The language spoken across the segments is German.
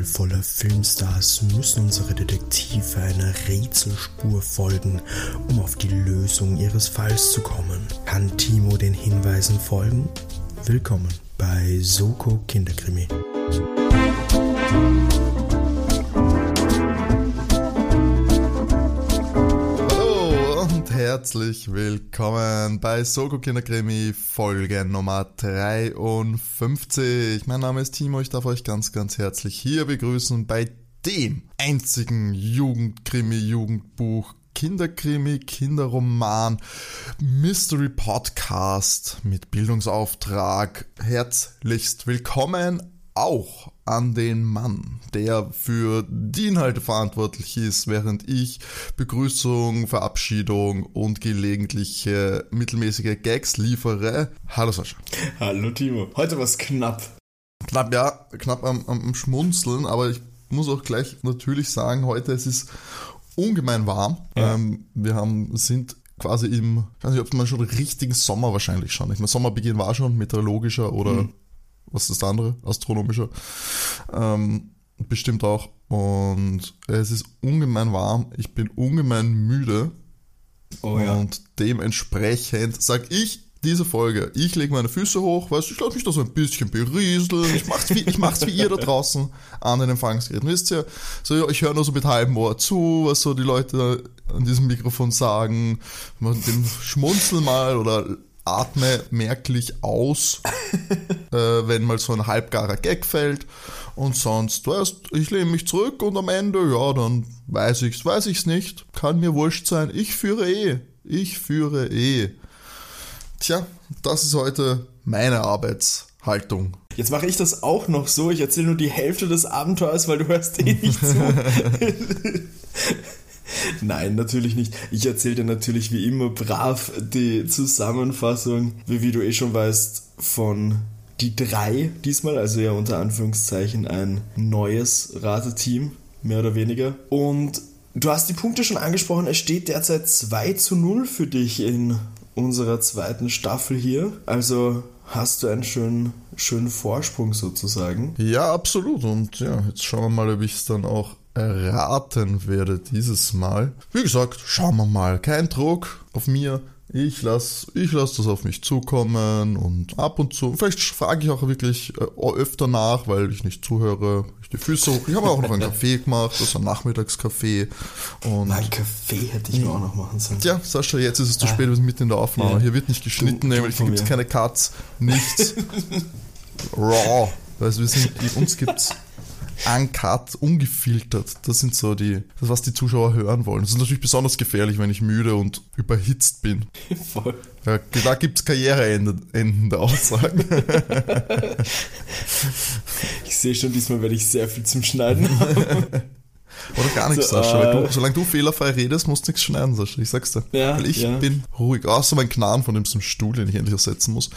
Dschungel voller Filmstars müssen unsere Detektive einer Rätselspur folgen, um auf die Lösung ihres Falls zu kommen. Kann Timo den Hinweisen folgen? Willkommen bei Soko Kinderkrimi. Herzlich willkommen bei Soko Kinderkrimi Folge Nummer 53. Mein Name ist Timo, ich darf euch ganz, ganz herzlich hier begrüßen bei dem einzigen Jugendkrimi, Jugendbuch, Kinderkrimi, Kinderroman, Mystery Podcast mit Bildungsauftrag. Herzlichst willkommen auch an den Mann, der für die Inhalte verantwortlich ist, während ich Begrüßung, Verabschiedung und gelegentliche mittelmäßige Gags liefere. Hallo Sascha. Hallo Timo. Heute war es knapp. Knapp, ja, knapp am, am Schmunzeln, aber ich muss auch gleich natürlich sagen, heute es ist ungemein warm. Ja. Ähm, wir haben, sind quasi im, ich weiß nicht, ob man schon richtigen Sommer wahrscheinlich schon. Ich meine, Sommerbeginn war schon meteorologischer oder mhm was ist das andere? Astronomischer. Ähm, bestimmt auch. Und es ist ungemein warm. Ich bin ungemein müde. Oh ja. Und dementsprechend sag ich diese Folge, ich lege meine Füße hoch, weißt du, ich lasse mich da so ein bisschen berieseln, ich mach's wie, ich mach's wie ihr da draußen an den Empfangsgeräten. Wisst ihr, so, ich höre nur so mit halbem Ohr zu, was so die Leute an diesem Mikrofon sagen, dem schmunzeln mal oder atme merklich aus, äh, wenn mal so ein halbgarer Gag fällt. Und sonst, weißt, ich lehne mich zurück und am Ende, ja, dann weiß ich's, weiß ich's nicht. Kann mir wurscht sein. Ich führe eh. Ich führe eh. Tja, das ist heute meine Arbeitshaltung. Jetzt mache ich das auch noch so. Ich erzähle nur die Hälfte des Abenteuers, weil du hörst eh nicht zu. Nein, natürlich nicht. Ich erzähle dir natürlich wie immer brav die Zusammenfassung, wie, wie du eh schon weißt, von die drei diesmal, also ja unter Anführungszeichen ein neues Rateteam, mehr oder weniger. Und du hast die Punkte schon angesprochen, es steht derzeit 2 zu 0 für dich in unserer zweiten Staffel hier. Also hast du einen schönen, schönen Vorsprung sozusagen. Ja, absolut. Und ja, jetzt schauen wir mal, ob ich es dann auch erraten werde dieses Mal. Wie gesagt, schauen wir mal. Kein Druck auf mir. Ich lasse ich lass das auf mich zukommen und ab und zu, vielleicht frage ich auch wirklich äh, öfter nach, weil ich nicht zuhöre, ich die Füße hoch. Ich habe auch noch einen Kaffee gemacht, das ist ein Nachmittagskaffee. Und ein Kaffee hätte ich mir auch noch machen sollen. Ja, Sascha, jetzt ist es zu spät, wir sind mitten in der Aufnahme. Ja. Hier wird nicht geschnitten, du, nämlich hier gibt es keine Cuts, nichts. Raw. Weißt, wir sind, uns gibt's uncut, ungefiltert. Das sind so die, das was die Zuschauer hören wollen. Das ist natürlich besonders gefährlich, wenn ich müde und überhitzt bin. Voll. Ja, da gibt es Karriereenden der Aussagen. ich sehe schon, diesmal werde ich sehr viel zum Schneiden haben. Oder gar nichts, so, Sascha. Äh, du, solange du fehlerfrei redest, musst du nichts schneiden, Sascha. Ich sag's dir. Ja, Weil ich ja. bin ruhig. Außer mein Knarren von dem Stuhl, den ich endlich ersetzen muss.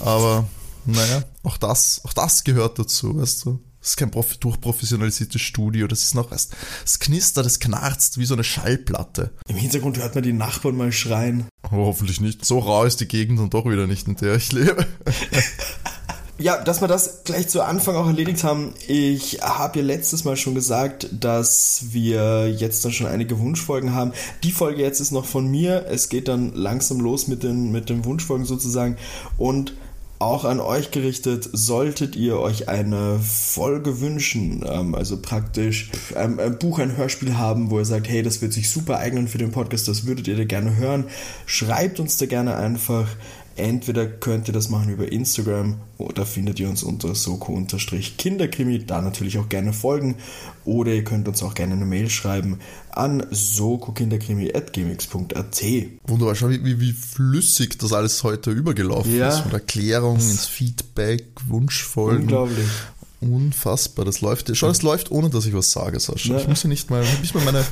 Aber naja, auch das, auch das gehört dazu, weißt du. Das ist kein durchprofessionalisiertes Studio, das ist noch was. Es knistert, es knarzt wie so eine Schallplatte. Im Hintergrund hört man die Nachbarn mal schreien. Oh, hoffentlich nicht. So rau ist die Gegend und doch wieder nicht, in der ich lebe. Ja, dass wir das gleich zu Anfang auch erledigt haben. Ich habe ja letztes Mal schon gesagt, dass wir jetzt dann schon einige Wunschfolgen haben. Die Folge jetzt ist noch von mir. Es geht dann langsam los mit den, mit den Wunschfolgen sozusagen. Und auch an euch gerichtet, solltet ihr euch eine Folge wünschen, ähm, also praktisch ein, ein, Buch, ein Hörspiel haben, wo ihr sagt, hey, das wird sich super eignen für den Podcast, das würdet ihr da gerne hören, schreibt uns da gerne einfach Entweder könnt ihr das machen über Instagram oder findet ihr uns unter soko-kinderkrimi, da natürlich auch gerne folgen. Oder ihr könnt uns auch gerne eine Mail schreiben an sokokinderkrimi.gmx.at. Wunderbar, schau, wie, wie flüssig das alles heute übergelaufen ja. ist. Von Erklärung ins Feedback, Wunschfolgen. Unglaublich. Unfassbar, das läuft. Schau, es läuft, ohne dass ich was sage, Sascha. Ja. Ich muss ja nicht mal, ich mal meine,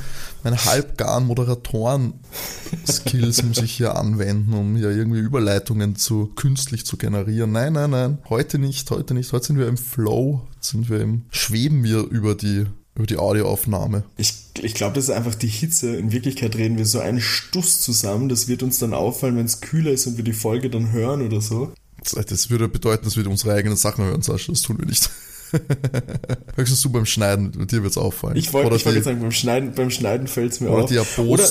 meine halbgaren Moderatoren-Skills muss ich hier anwenden, um hier irgendwie Überleitungen zu künstlich zu generieren. Nein, nein, nein. Heute nicht, heute nicht. Heute sind wir im Flow, sind wir im, schweben wir über die, über die Audioaufnahme. Ich, ich glaube, das ist einfach die Hitze. In Wirklichkeit reden wir so einen Stuss zusammen. Das wird uns dann auffallen, wenn es kühler ist und wir die Folge dann hören oder so. Das würde bedeuten, dass wir unsere eigenen Sachen hören, Sascha. Das tun wir nicht. Höchstens du beim Schneiden, dir wird's auffallen. Ich wollte wollt jetzt sagen, beim Schneiden, beim Schneiden fällt es mir Oder auf. die Oder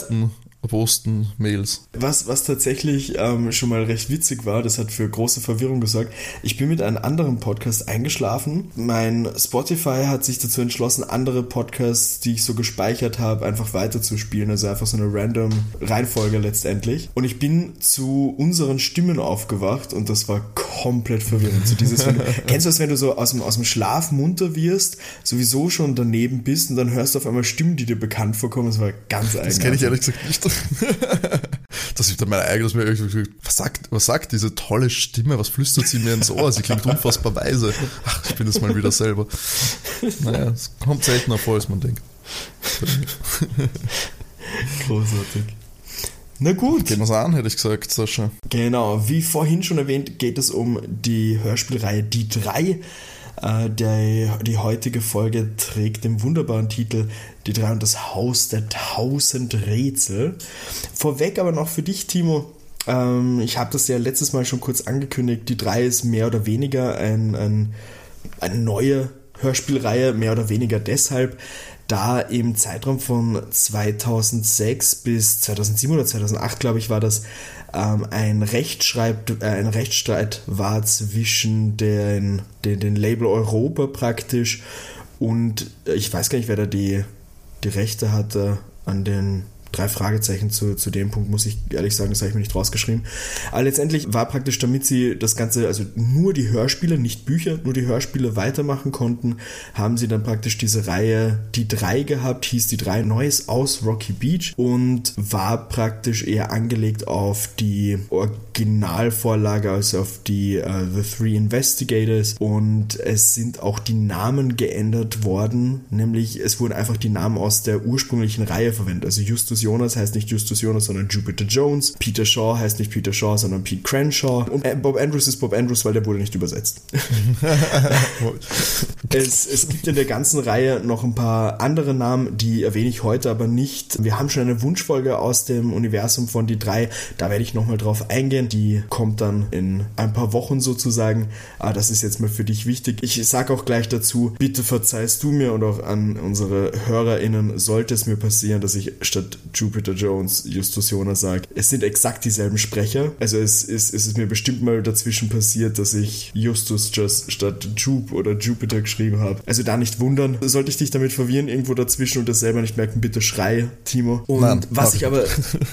Posten, Mails. was, was tatsächlich ähm, schon mal recht witzig war, das hat für große Verwirrung gesorgt. Ich bin mit einem anderen Podcast eingeschlafen. Mein Spotify hat sich dazu entschlossen, andere Podcasts, die ich so gespeichert habe, einfach weiterzuspielen. Also einfach so eine random Reihenfolge letztendlich. Und ich bin zu unseren Stimmen aufgewacht und das war komplett verwirrend. So dieses, du, kennst du das, wenn du so aus dem, aus dem Schlaf munter wirst, sowieso schon daneben bist und dann hörst du auf einmal Stimmen, die dir bekannt vorkommen? Das war ganz eigenartig. Das kenne ich ehrlich gesagt nicht. Das ist dann mein eigenes mir was sagt, was sagt diese tolle Stimme? Was flüstert sie mir ins Ohr? Sie klingt unfassbar weise. Ach, ich bin es mal wieder selber. Naja, es kommt seltener vor, als man denkt. Großartig. Na gut. Gehen wir's an, hätte ich gesagt, Sascha. Genau, wie vorhin schon erwähnt, geht es um die Hörspielreihe Die drei. Äh, der, die heutige Folge trägt den wunderbaren Titel Die drei und das Haus der tausend Rätsel. Vorweg aber noch für dich, Timo. Ähm, ich habe das ja letztes Mal schon kurz angekündigt. Die drei ist mehr oder weniger ein, ein, eine neue Hörspielreihe, mehr oder weniger deshalb, da im Zeitraum von 2006 bis 2007 oder 2008, glaube ich, war das, ähm, ein, Rechtsschreib, äh, ein Rechtsstreit war zwischen den, den, den Label Europa praktisch und äh, ich weiß gar nicht, wer da die, die Rechte hatte an den drei Fragezeichen zu, zu dem Punkt, muss ich ehrlich sagen, das habe ich mir nicht rausgeschrieben. Aber letztendlich war praktisch, damit sie das Ganze, also nur die Hörspiele, nicht Bücher, nur die Hörspiele weitermachen konnten, haben sie dann praktisch diese Reihe Die drei gehabt, hieß Die drei Neues aus Rocky Beach und war praktisch eher angelegt auf die Originalvorlage, also auf die uh, The Three Investigators und es sind auch die Namen geändert worden, nämlich es wurden einfach die Namen aus der ursprünglichen Reihe verwendet, also Justus Jonas heißt nicht Justus Jonas, sondern Jupiter Jones. Peter Shaw heißt nicht Peter Shaw, sondern Pete Crenshaw. Und äh, Bob Andrews ist Bob Andrews, weil der wurde nicht übersetzt. es, es gibt in der ganzen Reihe noch ein paar andere Namen, die erwähne ich heute aber nicht. Wir haben schon eine Wunschfolge aus dem Universum von die drei. Da werde ich nochmal drauf eingehen. Die kommt dann in ein paar Wochen sozusagen. Aber das ist jetzt mal für dich wichtig. Ich sage auch gleich dazu, bitte verzeihst du mir und auch an unsere HörerInnen, sollte es mir passieren, dass ich statt Jupiter Jones Justus Jonas sage. Es sind exakt dieselben Sprecher. Also es ist, es ist mir bestimmt mal dazwischen passiert, dass ich Justus just statt Jupe oder Jupiter geschrieben habe. Also da nicht wundern. Sollte ich dich damit verwirren, irgendwo dazwischen und das selber nicht merken, bitte schrei, Timo. Und Nein, was ich aber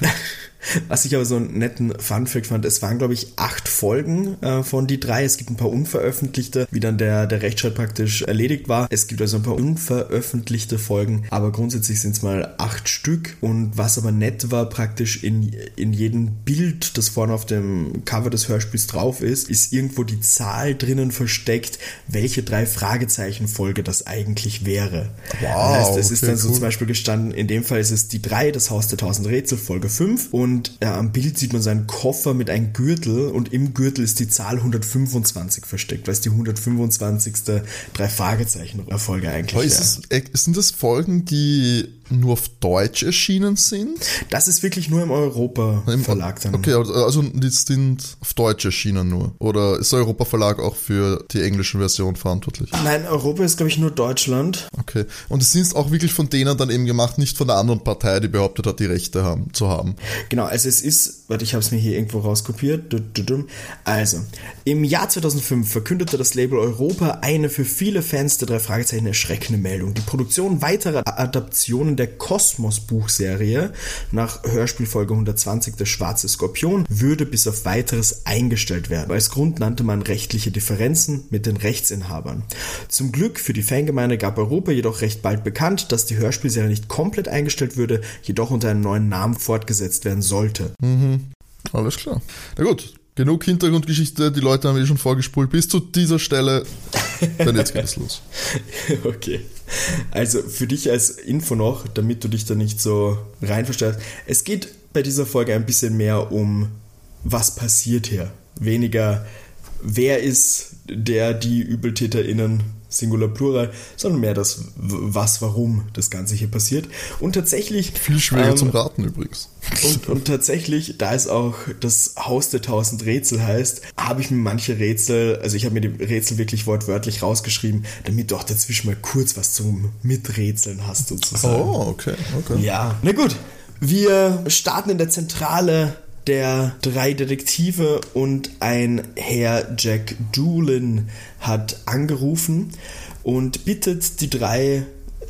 was ich aber so einen netten Funfact fand, es waren, glaube ich, acht Folgen äh, von die drei. Es gibt ein paar unveröffentlichte, wie dann der, der Rechtsstreit praktisch erledigt war. Es gibt also ein paar unveröffentlichte Folgen, aber grundsätzlich sind es mal acht Stück. Und was aber nett war, praktisch in, in jedem Bild, das vorne auf dem Cover des Hörspiels drauf ist, ist irgendwo die Zahl drinnen versteckt, welche drei Fragezeichen Folge das eigentlich wäre. Wow, das heißt, es ist okay, dann so cool. zum Beispiel gestanden, in dem Fall ist es die drei, das Haus der tausend Rätsel, Folge 5. Und äh, am Bild sieht man seinen Koffer mit einem Gürtel und im Gürtel ist die Zahl 125 versteckt, weil es die 125. drei Fragezeichen Folge eigentlich ist es, äh, sind das Folgen, die nur auf Deutsch erschienen sind? Das ist wirklich nur im Europa-Verlag dann. Okay, also also die sind auf Deutsch erschienen nur. Oder ist der Europa-Verlag auch für die englische Version verantwortlich? Nein, Europa ist, glaube ich, nur Deutschland. Okay. Und es sind auch wirklich von denen dann eben gemacht, nicht von der anderen Partei, die behauptet hat, die Rechte haben, zu haben. Genau, also es ist, warte, ich habe es mir hier irgendwo rauskopiert. Also, im Jahr 2005 verkündete das Label Europa eine für viele Fans der drei Fragezeichen erschreckende Meldung. Die Produktion weiterer Adaptionen der Kosmos-Buchserie nach Hörspielfolge 120 Der Schwarze Skorpion würde bis auf weiteres eingestellt werden. Als Grund nannte man rechtliche Differenzen mit den Rechtsinhabern. Zum Glück für die Fangemeinde gab Europa jedoch recht bald bekannt, dass die Hörspielserie nicht komplett eingestellt würde, jedoch unter einem neuen Namen fortgesetzt werden sollte. Alles klar. Na gut, genug Hintergrundgeschichte, die Leute haben eh schon vorgespult. Bis zu dieser Stelle, dann jetzt geht es los. Okay. Also für dich als Info noch, damit du dich da nicht so rein verstehst. Es geht bei dieser Folge ein bisschen mehr um, was passiert hier. Weniger, wer ist der, die ÜbeltäterInnen, Singular Plural, sondern mehr das was, warum das Ganze hier passiert. Und tatsächlich. Viel schwieriger ähm, zum Raten übrigens. Und, und, tatsächlich, da es auch das Haus der tausend Rätsel heißt, habe ich mir manche Rätsel, also ich habe mir die Rätsel wirklich wortwörtlich rausgeschrieben, damit du auch dazwischen mal kurz was zum Miträtseln hast, sozusagen. Oh, okay, okay. Ja, na gut. Wir starten in der Zentrale der drei Detektive und ein Herr Jack Doolin hat angerufen und bittet die drei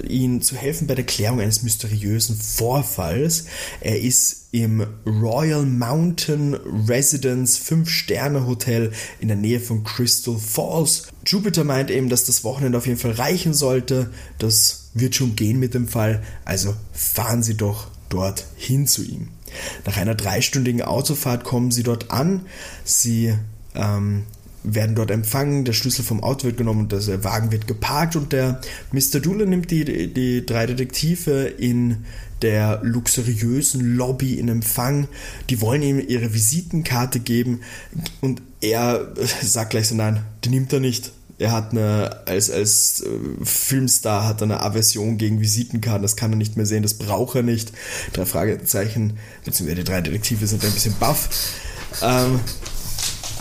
ihn zu helfen bei der Klärung eines mysteriösen Vorfalls. Er ist im Royal Mountain Residence 5-Sterne-Hotel in der Nähe von Crystal Falls. Jupiter meint eben, dass das Wochenende auf jeden Fall reichen sollte. Das wird schon gehen mit dem Fall. Also fahren Sie doch dort hin zu ihm. Nach einer dreistündigen Autofahrt kommen sie dort an. Sie ähm, werden dort empfangen, der Schlüssel vom Auto wird genommen und der Wagen wird geparkt und der Mr. Doolin nimmt die, die drei Detektive in der luxuriösen Lobby in Empfang. Die wollen ihm ihre Visitenkarte geben und er sagt gleich so, nein, die nimmt er nicht er hat eine, als, als äh, Filmstar hat eine Aversion gegen Visitenkarten, das kann er nicht mehr sehen, das braucht er nicht. Drei Fragezeichen, beziehungsweise die drei Detektive sind ein bisschen baff. Ähm,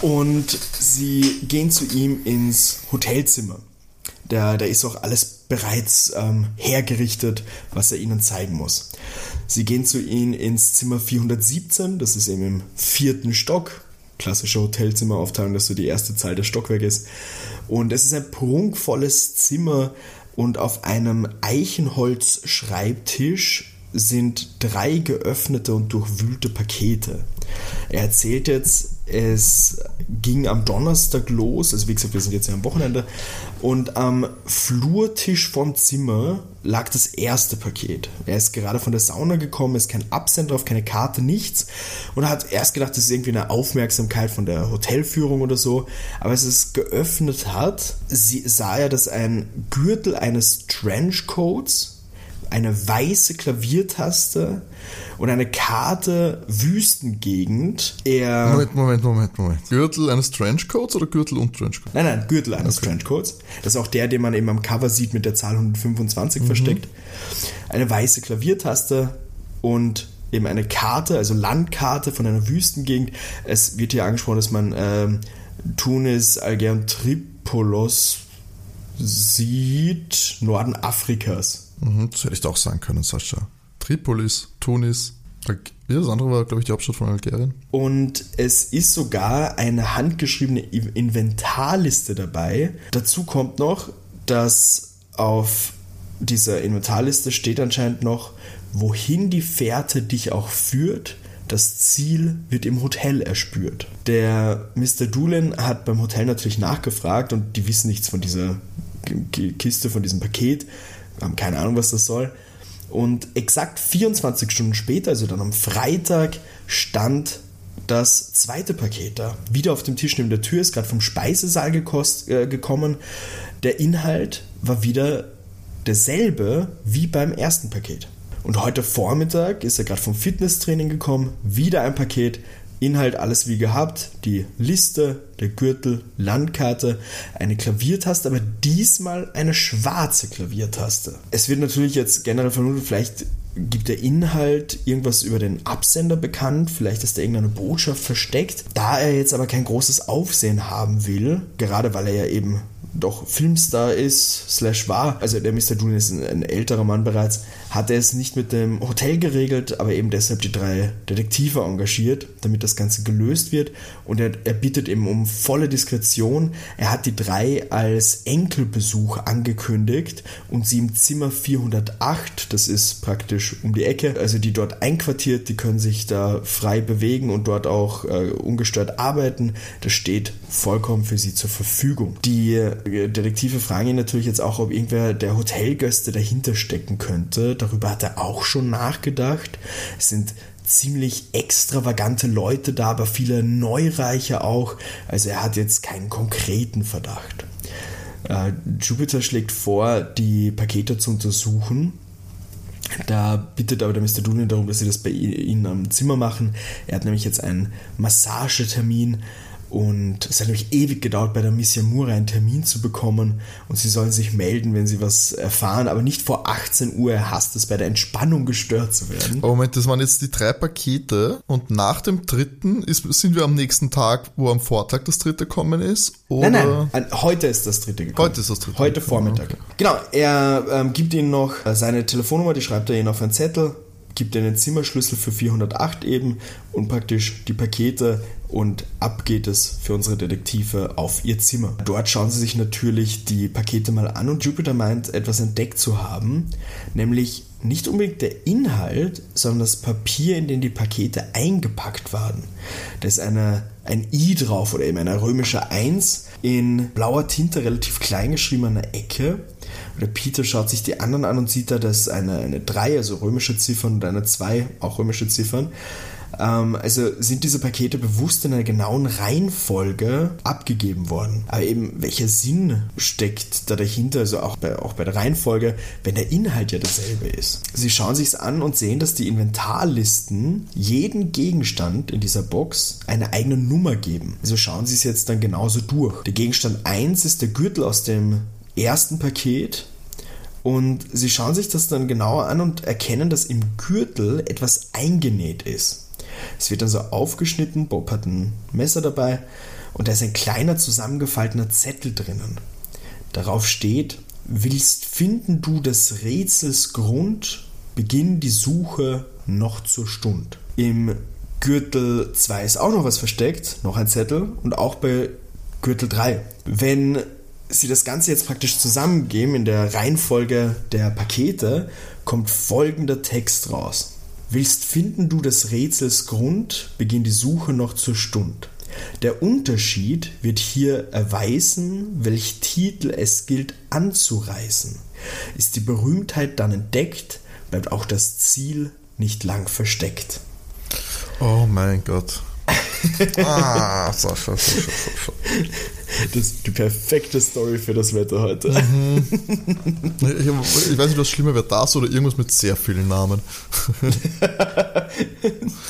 und sie gehen zu ihm ins Hotelzimmer. Da, da ist auch alles bereits ähm, hergerichtet, was er ihnen zeigen muss. Sie gehen zu ihm ins Zimmer 417, das ist eben im vierten Stock. Klassische Hotelzimmeraufteilung, dass so die erste Zahl Stockwerk ist. Und es ist ein prunkvolles Zimmer und auf einem Eichenholz-Schreibtisch sind drei geöffnete und durchwühlte Pakete. Er erzählt jetzt, es ging am Donnerstag los, also wie gesagt, wir sind jetzt ja am Wochenende, und am Flurtisch vom Zimmer lag das erste Paket. Er ist gerade von der Sauna gekommen, ist kein Absender drauf, keine Karte, nichts. Und er hat erst gedacht, das ist irgendwie eine Aufmerksamkeit von der Hotelführung oder so. Aber als es geöffnet hat, sah er, dass ein Gürtel eines Trenchcoats eine weiße Klaviertaste und eine Karte Wüstengegend. Er Moment, Moment, Moment, Moment. Gürtel eines Trenchcoats oder Gürtel und Trenchcoat? Nein, nein, Gürtel eines okay. Trenchcoats. Das ist auch der, den man eben am Cover sieht mit der Zahl 125 mhm. versteckt. Eine weiße Klaviertaste und eben eine Karte, also Landkarte von einer Wüstengegend. Es wird hier angesprochen, dass man ähm, Tunis, Alger und Tripolis sieht, Norden Afrikas. Mhm, das hätte ich auch sagen können, Sascha. Tripolis, Tunis. Das andere war, glaube ich, die Hauptstadt von Algerien. Und es ist sogar eine handgeschriebene Inventarliste dabei. Dazu kommt noch, dass auf dieser Inventarliste steht anscheinend noch, wohin die Fährte dich auch führt. Das Ziel wird im Hotel erspürt. Der Mr. Doolin hat beim Hotel natürlich nachgefragt und die wissen nichts von dieser Kiste, von diesem Paket haben keine Ahnung, was das soll. Und exakt 24 Stunden später, also dann am Freitag, stand das zweite Paket da. Wieder auf dem Tisch neben der Tür, ist gerade vom Speisesaal gekost, äh, gekommen. Der Inhalt war wieder derselbe wie beim ersten Paket. Und heute Vormittag ist er gerade vom Fitnesstraining gekommen, wieder ein Paket, Inhalt alles wie gehabt, die Liste, der Gürtel, Landkarte, eine Klaviertaste, aber diesmal eine schwarze Klaviertaste. Es wird natürlich jetzt generell vermutet, vielleicht gibt der Inhalt irgendwas über den Absender bekannt, vielleicht ist da irgendeine Botschaft versteckt. Da er jetzt aber kein großes Aufsehen haben will, gerade weil er ja eben doch Filmstar ist, slash war, also der Mr. Doolin ist ein, ein, älterer Mann bereits, hat er es nicht mit dem Hotel geregelt, aber eben deshalb die drei Detektive engagiert, damit das Ganze gelöst wird und er, er bittet eben um volle Diskretion. Er hat die drei als Enkelbesuch angekündigt und sie im Zimmer 408, das ist praktisch um die Ecke, also die dort einquartiert, die können sich da frei bewegen und dort auch äh, ungestört arbeiten. Das steht vollkommen für sie zur Verfügung. Die Detektive fragen ihn natürlich jetzt auch, ob irgendwer der Hotelgäste dahinter stecken könnte. Darüber hat er auch schon nachgedacht. Es sind ziemlich extravagante Leute da, aber viele Neureiche auch. Also er hat jetzt keinen konkreten Verdacht. Äh, Jupiter schlägt vor, die Pakete zu untersuchen. Da bittet aber der Mr. Doolin darum, dass sie das bei ihnen am Zimmer machen. Er hat nämlich jetzt einen Massagetermin Und es hat nämlich ewig gedauert, bei der Miss Yamura einen Termin zu bekommen. Und sie sollen sich melden, wenn sie was erfahren, aber nicht vor 18 Uhr. Er hasst es, bei der Entspannung gestört zu werden. Aber Moment, das waren jetzt die drei Pakete und nach dem dritten ist, sind wir am nächsten Tag, wo am Vortag das dritte kommen ist? Oder? Nein, nein, heute ist das dritte gekommen. Heute ist das dritte Heute gekommen, Vormittag. okay. Genau, er ähm, gibt ihnen noch äh, seine Telefonnummer, die schreibt er ihnen auf einen Zettel, gibt den Zimmerschlüssel für 408 eben und praktisch die Pakete und ab geht es für unsere Detektive auf ihr Zimmer. Dort schauen sie sich natürlich die Pakete mal an und Jupiter meint, etwas entdeckt zu haben, nämlich nicht unbedingt der Inhalt, sondern das Papier, in dem die Pakete eingepackt waren. Da ist eine, ein I drauf oder eben eine römische 1 in blauer Tinte relativ klein geschrieben an der Ecke. Der Peter schaut sich die anderen an und sieht da, dass eine, eine 3, also römische Ziffern und eine 2, auch römische Ziffern. Ähm, also sind diese Pakete bewusst in einer genauen Reihenfolge abgegeben worden. Aber eben, welcher Sinn steckt da dahinter, also auch bei, auch bei der Reihenfolge, wenn der Inhalt ja dasselbe ist? Sie schauen sich's an und sehen, dass die Inventarlisten jeden Gegenstand in dieser Box eine eigene Nummer geben. Also schauen sie es jetzt dann genauso durch. Der Gegenstand 1 ist der Gürtel aus dem ersten Paket und sie schauen sich das dann genauer an und erkennen, dass im Gürtel etwas eingenäht ist. Es wird dann so aufgeschnitten, Bob hat ein Messer dabei und da ist ein kleiner zusammengefaltener Zettel drinnen. Darauf steht, willst finden du des Rätsels Grund, beginn die Suche noch zur Stund. Im Gürtel 2 ist auch noch was versteckt, noch ein Zettel und auch bei Gürtel 3. Wenn sie das Ganze jetzt praktisch zusammengeben in der Reihenfolge der Pakete, kommt folgender Text raus. Willst finden du des Rätsels Grund, beginn die Suche noch zur Stund. Der Unterschied wird hier erweisen, welch Titel es gilt anzureißen. Ist die Berühmtheit dann entdeckt, bleibt auch das Ziel nicht lang versteckt. Oh mein Gott. ah, Sascha, Sascha, Sascha. Das ist die perfekte Story für das Wetter heute. Ich, ich weiß nicht, was schlimmer wäre, das oder irgendwas mit sehr vielen Namen.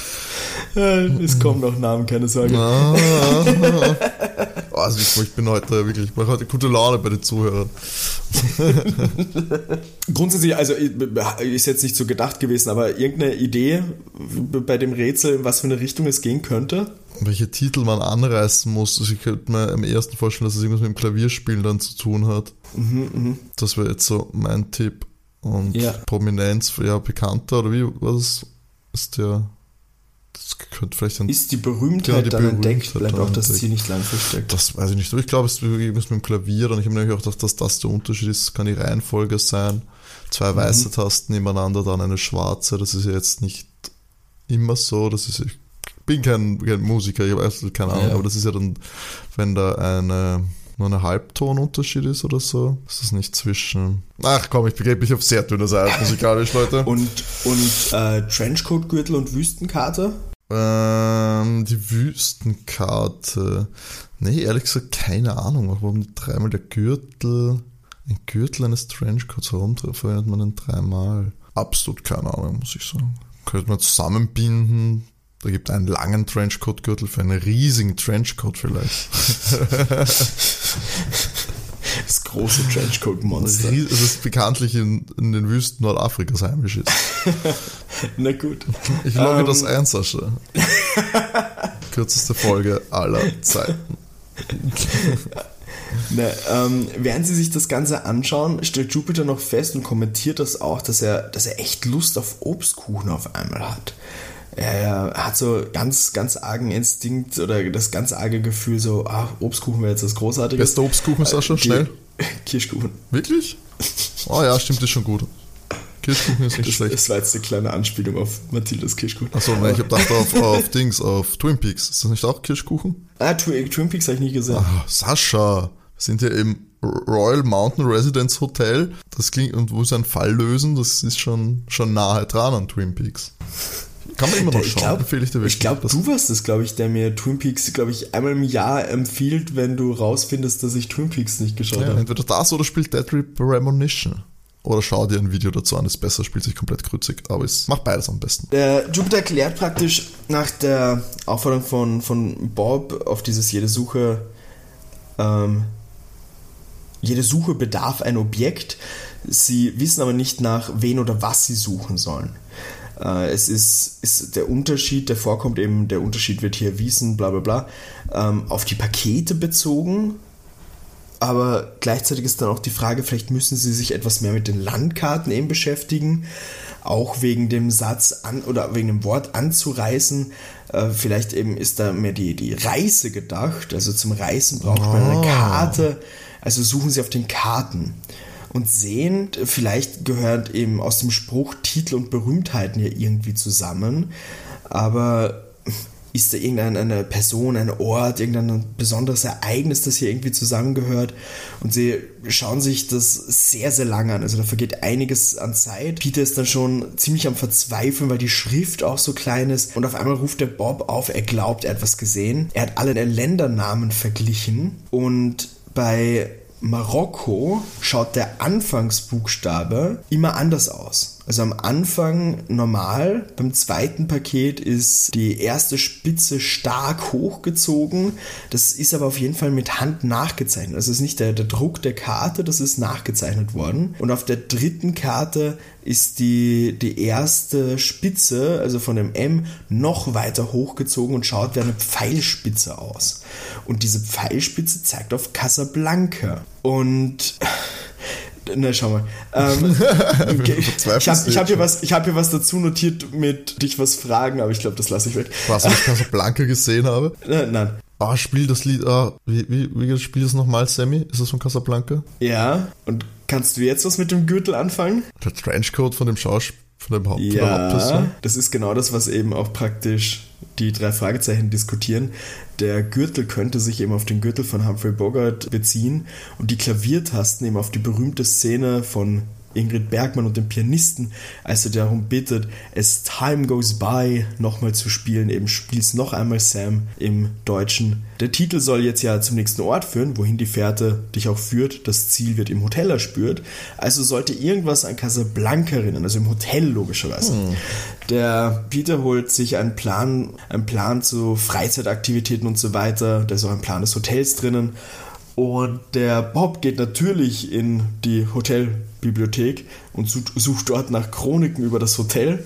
es kommen noch Namen, keine Sorge. Ah, oh, also ich, bin heute wirklich, ich mache heute gute Laune bei den Zuhörern. Grundsätzlich, also ist jetzt nicht so gedacht gewesen, aber irgendeine Idee bei dem Rätsel, in was für eine Richtung es gehen könnte? Welche Titel man anreißen muss. Also ich könnte mir am ersten vorstellen, dass es irgendwas mit dem Klavierspielen dann zu tun hat. Das wäre jetzt so mein Tipp. Und Ja. Prominenz, ja, bekannter oder wie, was ist der? Das könnte vielleicht ein. Ist die Berühmtheit Genau, die dann entdeckt, bleibt dann auch das entdeckt. Ziel nicht lang versteckt. Das weiß ich nicht, aber ich glaube, es ist mit dem Klavier und ich habe nämlich auch gedacht, dass das der Unterschied ist. Es kann die Reihenfolge sein. Zwei weiße Tasten nebeneinander, dann eine schwarze. Das ist ja jetzt nicht immer so. Das ist, ich bin kein, kein Musiker, ich habe absolut keine Ahnung, Ja. aber das ist ja dann, wenn da eine, nur eine Halbtonunterschied ist oder so, ist das nicht zwischen. Ach komm, ich begebe mich auf sehr dünnes Eis musikalisch, Leute. Und, und äh, Trenchcoat-Gürtel und Wüstenkarte? Ähm, die Wüstenkarte. Nee, ehrlich gesagt, keine Ahnung. Warum dreimal der Gürtel, ein Gürtel eines Trenchcoats, warum verwendet man den dreimal? Absolut keine Ahnung, muss ich sagen. Könnte man zusammenbinden. Da gibt einen langen Trenchcoat-Gürtel für einen riesigen Trenchcoat vielleicht. Das große Trenchcoat-Monster. Das ist bekanntlich in, in den Wüsten Nordafrikas heimisch ist. Na gut. Ich logge Ähm. das ein, Sascha. Kürzeste Folge aller Zeiten. Ne, ähm, während sie sich das Ganze anschauen, stellt Jupiter noch fest und kommentiert das auch, dass er, dass er echt Lust auf Obstkuchen auf einmal hat. Er hat so ganz, ganz argen Instinkt oder das ganz arge Gefühl, so, ah, Obstkuchen wäre jetzt das Großartige. Bester Obstkuchen, Sascha, schnell. Kirschkuchen. Wirklich? Oh ja, stimmt, ist schon gut. Kirschkuchen ist nicht Das, schlecht. das war jetzt eine kleine Anspielung auf Mathildas Kirschkuchen. Achso, ich hab gedacht auf, auf Dings, auf Twin Peaks. Ist das nicht auch Kirschkuchen? Ah, Twin, Twin Peaks habe ich nie gesehen. Ah, Sascha, wir sind ja im Royal Mountain Residence Hotel. Das klingt, und wo sie einen Fall lösen, das ist schon, schon nahe dran an Twin Peaks. Kann man immer noch Ich schauen, glaube, empfehle ich dir wirklich. ich glaub, Das- du warst es, glaube ich, der mir Twin Peaks, glaube ich, einmal im Jahr empfiehlt, wenn du rausfindest, dass ich Twin Peaks nicht geschaut ja, habe. entweder das oder spielt Dead Premonition. oder schau dir ein Video dazu an, ist besser, spielt sich komplett grützig, aber es macht beides am besten. Der Jupiter erklärt praktisch nach der Aufforderung von, von Bob auf dieses jede Suche, ähm, jede Suche bedarf ein Objekt. Sie wissen aber nicht nach wen oder was sie suchen sollen. Äh, es ist, ist der Unterschied, der vorkommt eben, der Unterschied wird hier erwiesen, bla bla bla, ähm, auf die Pakete bezogen, aber gleichzeitig ist dann auch die Frage, vielleicht müssen sie sich etwas mehr mit den Landkarten eben beschäftigen, auch wegen dem Satz an oder wegen dem Wort anzureißen. Äh, vielleicht eben ist da mehr die, die Reise gedacht. Also zum Reisen braucht man eine Oh. Karte. Also suchen sie auf den Karten. Und sehen, vielleicht gehört eben aus dem Spruch Titel und Berühmtheiten ja irgendwie zusammen. Aber ist da irgendeine Person, ein Ort, irgendein besonderes Ereignis, das hier irgendwie zusammengehört. Und sie schauen sich das sehr, sehr lange an. Also da vergeht einiges an Zeit. Peter ist dann schon ziemlich am Verzweifeln, weil die Schrift auch so klein ist. Und auf einmal ruft der Bob auf, er glaubt, er hat was gesehen. Er hat alle Ländernamen verglichen. Und bei Marokko schaut der Anfangsbuchstabe immer anders aus. Also am Anfang normal, beim zweiten Paket ist die erste Spitze stark hochgezogen. Das ist aber auf jeden Fall mit Hand nachgezeichnet. Also es ist nicht der, der Druck der Karte, das ist nachgezeichnet worden. Und auf der dritten Karte ist die, die erste Spitze, also von dem M, noch weiter hochgezogen und schaut wie eine Pfeilspitze aus. Und diese Pfeilspitze zeigt auf Casablanca. Und na, schau mal. Ähm, okay. Ich habe hab hier, was- ich hab hier was dazu notiert mit dich was fragen, aber ich glaube, das lasse ich weg. Was, was ich Casablanca gesehen habe? Äh, nein. Ah, spiel das Lied, ah, wie, wie, wie spiel das nochmal, Sammy? Ist das von Casablanca? Ja, und kannst du jetzt was mit dem Gürtel anfangen? Der Trenchcoat von dem Schauspiel, von dem Haupt, der Hauptperson? Ja, das ist genau das, was eben auch praktisch die drei Fragezeichen diskutieren. Der Gürtel könnte sich eben auf den Gürtel von Humphrey Bogart beziehen und die Klaviertasten eben auf die berühmte Szene von Ingrid Bergmann und dem Pianisten, als er darum bittet, as time goes by nochmal zu spielen, eben spiel's noch einmal Sam im Deutschen. Der Titel soll jetzt ja zum nächsten Ort führen, wohin die Fährte dich auch führt. Das Ziel wird im Hotel erspürt. Also sollte irgendwas an Casablanca erinnern, also im Hotel logischerweise. Der Peter holt sich einen Plan, einen Plan zu Freizeitaktivitäten und so weiter. Da ist auch ein Plan des Hotels drinnen. Und der Bob geht natürlich in die Hotelbibliothek und sucht, dort nach Chroniken über das Hotel.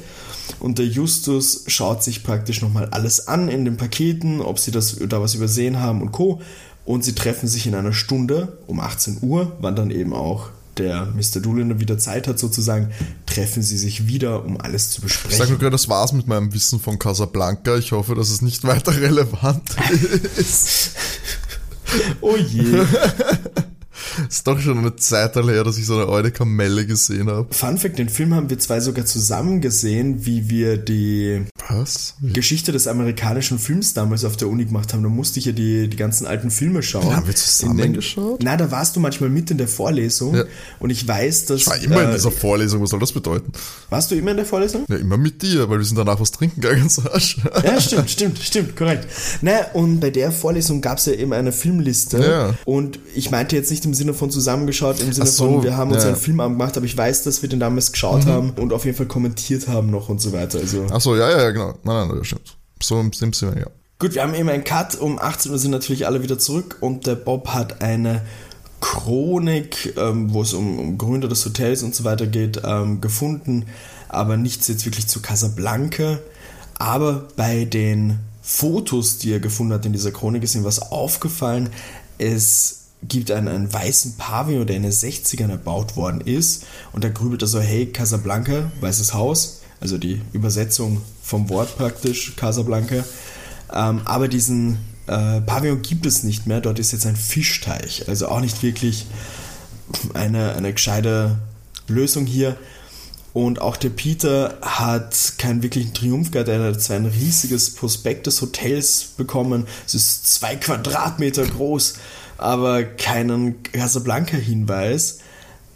Und der Justus schaut sich praktisch nochmal alles an in den Paketen, ob sie das, da was übersehen haben und Co. Und sie treffen sich in einer Stunde um 18 Uhr, wann dann eben auch der Mr. Doolittle wieder Zeit hat sozusagen, treffen sie sich wieder, um alles zu Ich sag besprechen. nur gerade, das war's mit meinem Wissen von Casablanca. Ich hoffe, dass es nicht weiter relevant ist. Oh je. ist doch schon eine Zeit her, dass ich so eine alte Kamelle gesehen habe. Fun Fact, den Film haben wir zwei sogar zusammen gesehen, wie wir die Was? Wie Geschichte des amerikanischen Films damals auf der Uni gemacht haben. Da musste ich ja die, die ganzen alten Filme schauen. haben wir zusammen In den- geschaut? Na, da warst du manchmal mit in der Vorlesung Ja. und ich weiß, dass... Ich war immer in äh, dieser Vorlesung, was soll das bedeuten? warst du immer in der Vorlesung? Ja, immer mit dir, weil wir sind danach was trinken gegangen, Sasch. Ja, stimmt, stimmt, stimmt, korrekt. Na, und bei der Vorlesung gab es ja eben eine Filmliste. Ja. Und ich meinte jetzt nicht im Sinne von zusammengeschaut, im Sinne so, von, wir haben uns ja. Mhm. einen Filmabend gemacht, aber ich weiß, dass wir den damals geschaut haben und auf jeden Fall kommentiert haben noch und so weiter. Also Ach so, ja, ja, ja, genau. Nein, nein, das stimmt. So im Sinne, ja. Gut, wir haben eben einen Cut. Um 18 Uhr sind natürlich alle wieder zurück und der Bob hat eine Chronik, ähm, wo es um, um Gründer des Hotels und so weiter geht, ähm, gefunden, aber nichts jetzt wirklich zu Casablanca. Aber bei den Fotos, die er gefunden hat in dieser Chronik, ist ihm was aufgefallen. Es gibt einen, einen weißen Pavillon, der in den 60ern erbaut worden ist. Und da grübelt er so, hey, Casablanca, weißes Haus. Also die Übersetzung vom Wort praktisch, Casablanca. Ähm, aber diesen äh, Pavillon gibt es nicht mehr. Dort ist jetzt ein Fischteich. Also auch nicht wirklich eine, eine gescheite Lösung hier. Und auch der Peter hat keinen wirklichen Triumph gehabt. Er hat zwar ein riesiges Prospekt des Hotels bekommen. Es ist zwei Quadratmeter groß, aber keinen Casablanca-Hinweis.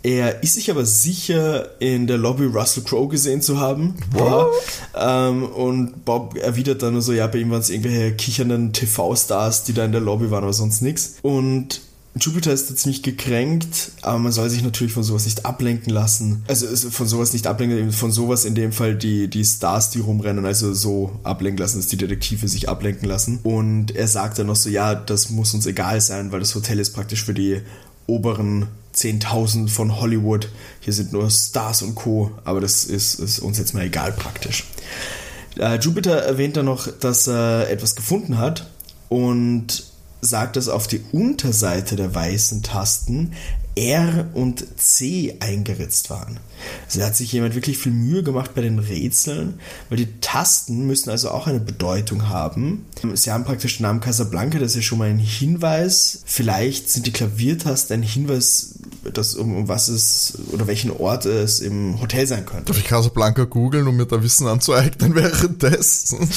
Er ist sich aber sicher, in der Lobby Russell Crowe gesehen zu haben. Ja. Ähm, und Bob erwidert dann nur so, ja, bei ihm waren es irgendwelche kichernden TV-Stars, die da in der Lobby waren, aber sonst nichts. Und Jupiter ist jetzt nicht gekränkt, aber man soll sich natürlich von sowas nicht ablenken lassen. Also von sowas nicht ablenken, von sowas in dem Fall die, die Stars, die rumrennen, also so ablenken lassen, dass die Detektive sich ablenken lassen. Und er sagt dann noch so, ja, das muss uns egal sein, weil das Hotel ist praktisch für die oberen 10.000 von Hollywood. Hier sind nur Stars und Co. Aber das ist, ist uns jetzt mal egal praktisch. Äh, Jupiter erwähnt dann noch, dass er etwas gefunden hat und sagt, dass auf die Unterseite der weißen Tasten R und C eingeritzt waren. Also da hat sich jemand wirklich viel Mühe gemacht bei den Rätseln, weil die Tasten müssen also auch eine Bedeutung haben. Sie haben praktisch den Namen Casablanca, das ist ja schon mal ein Hinweis. Vielleicht sind die Klaviertasten ein Hinweis, dass, um, um was es oder welchen Ort es im Hotel sein könnte. Darf ich Casablanca googeln, um mir da Wissen anzueignen währenddessen?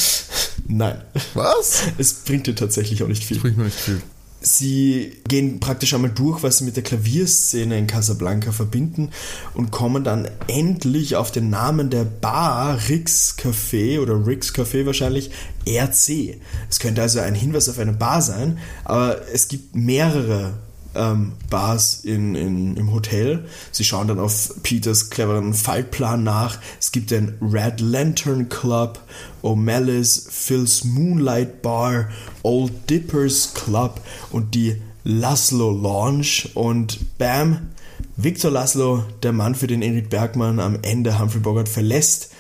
Nein. Was? Es bringt dir tatsächlich auch nicht viel. Das bringt mir nicht viel. Sie gehen praktisch einmal durch, was sie mit der Klavierszene in Casablanca verbinden und kommen dann endlich auf den Namen der Bar Rix Café oder Rix Café wahrscheinlich RC. Es könnte also ein Hinweis auf eine Bar sein, aber es gibt mehrere ähm, Bars in, in, im Hotel. Sie schauen dann auf Peters cleveren Fallplan nach. Es gibt den Red Lantern Club, O'Malley's Phil's Moonlight Bar, Old Dippers Club und die Laszlo Lounge und bam, Victor Laszlo, der Mann, für den Edith Bergmann am Ende Humphrey Bogart verlässt.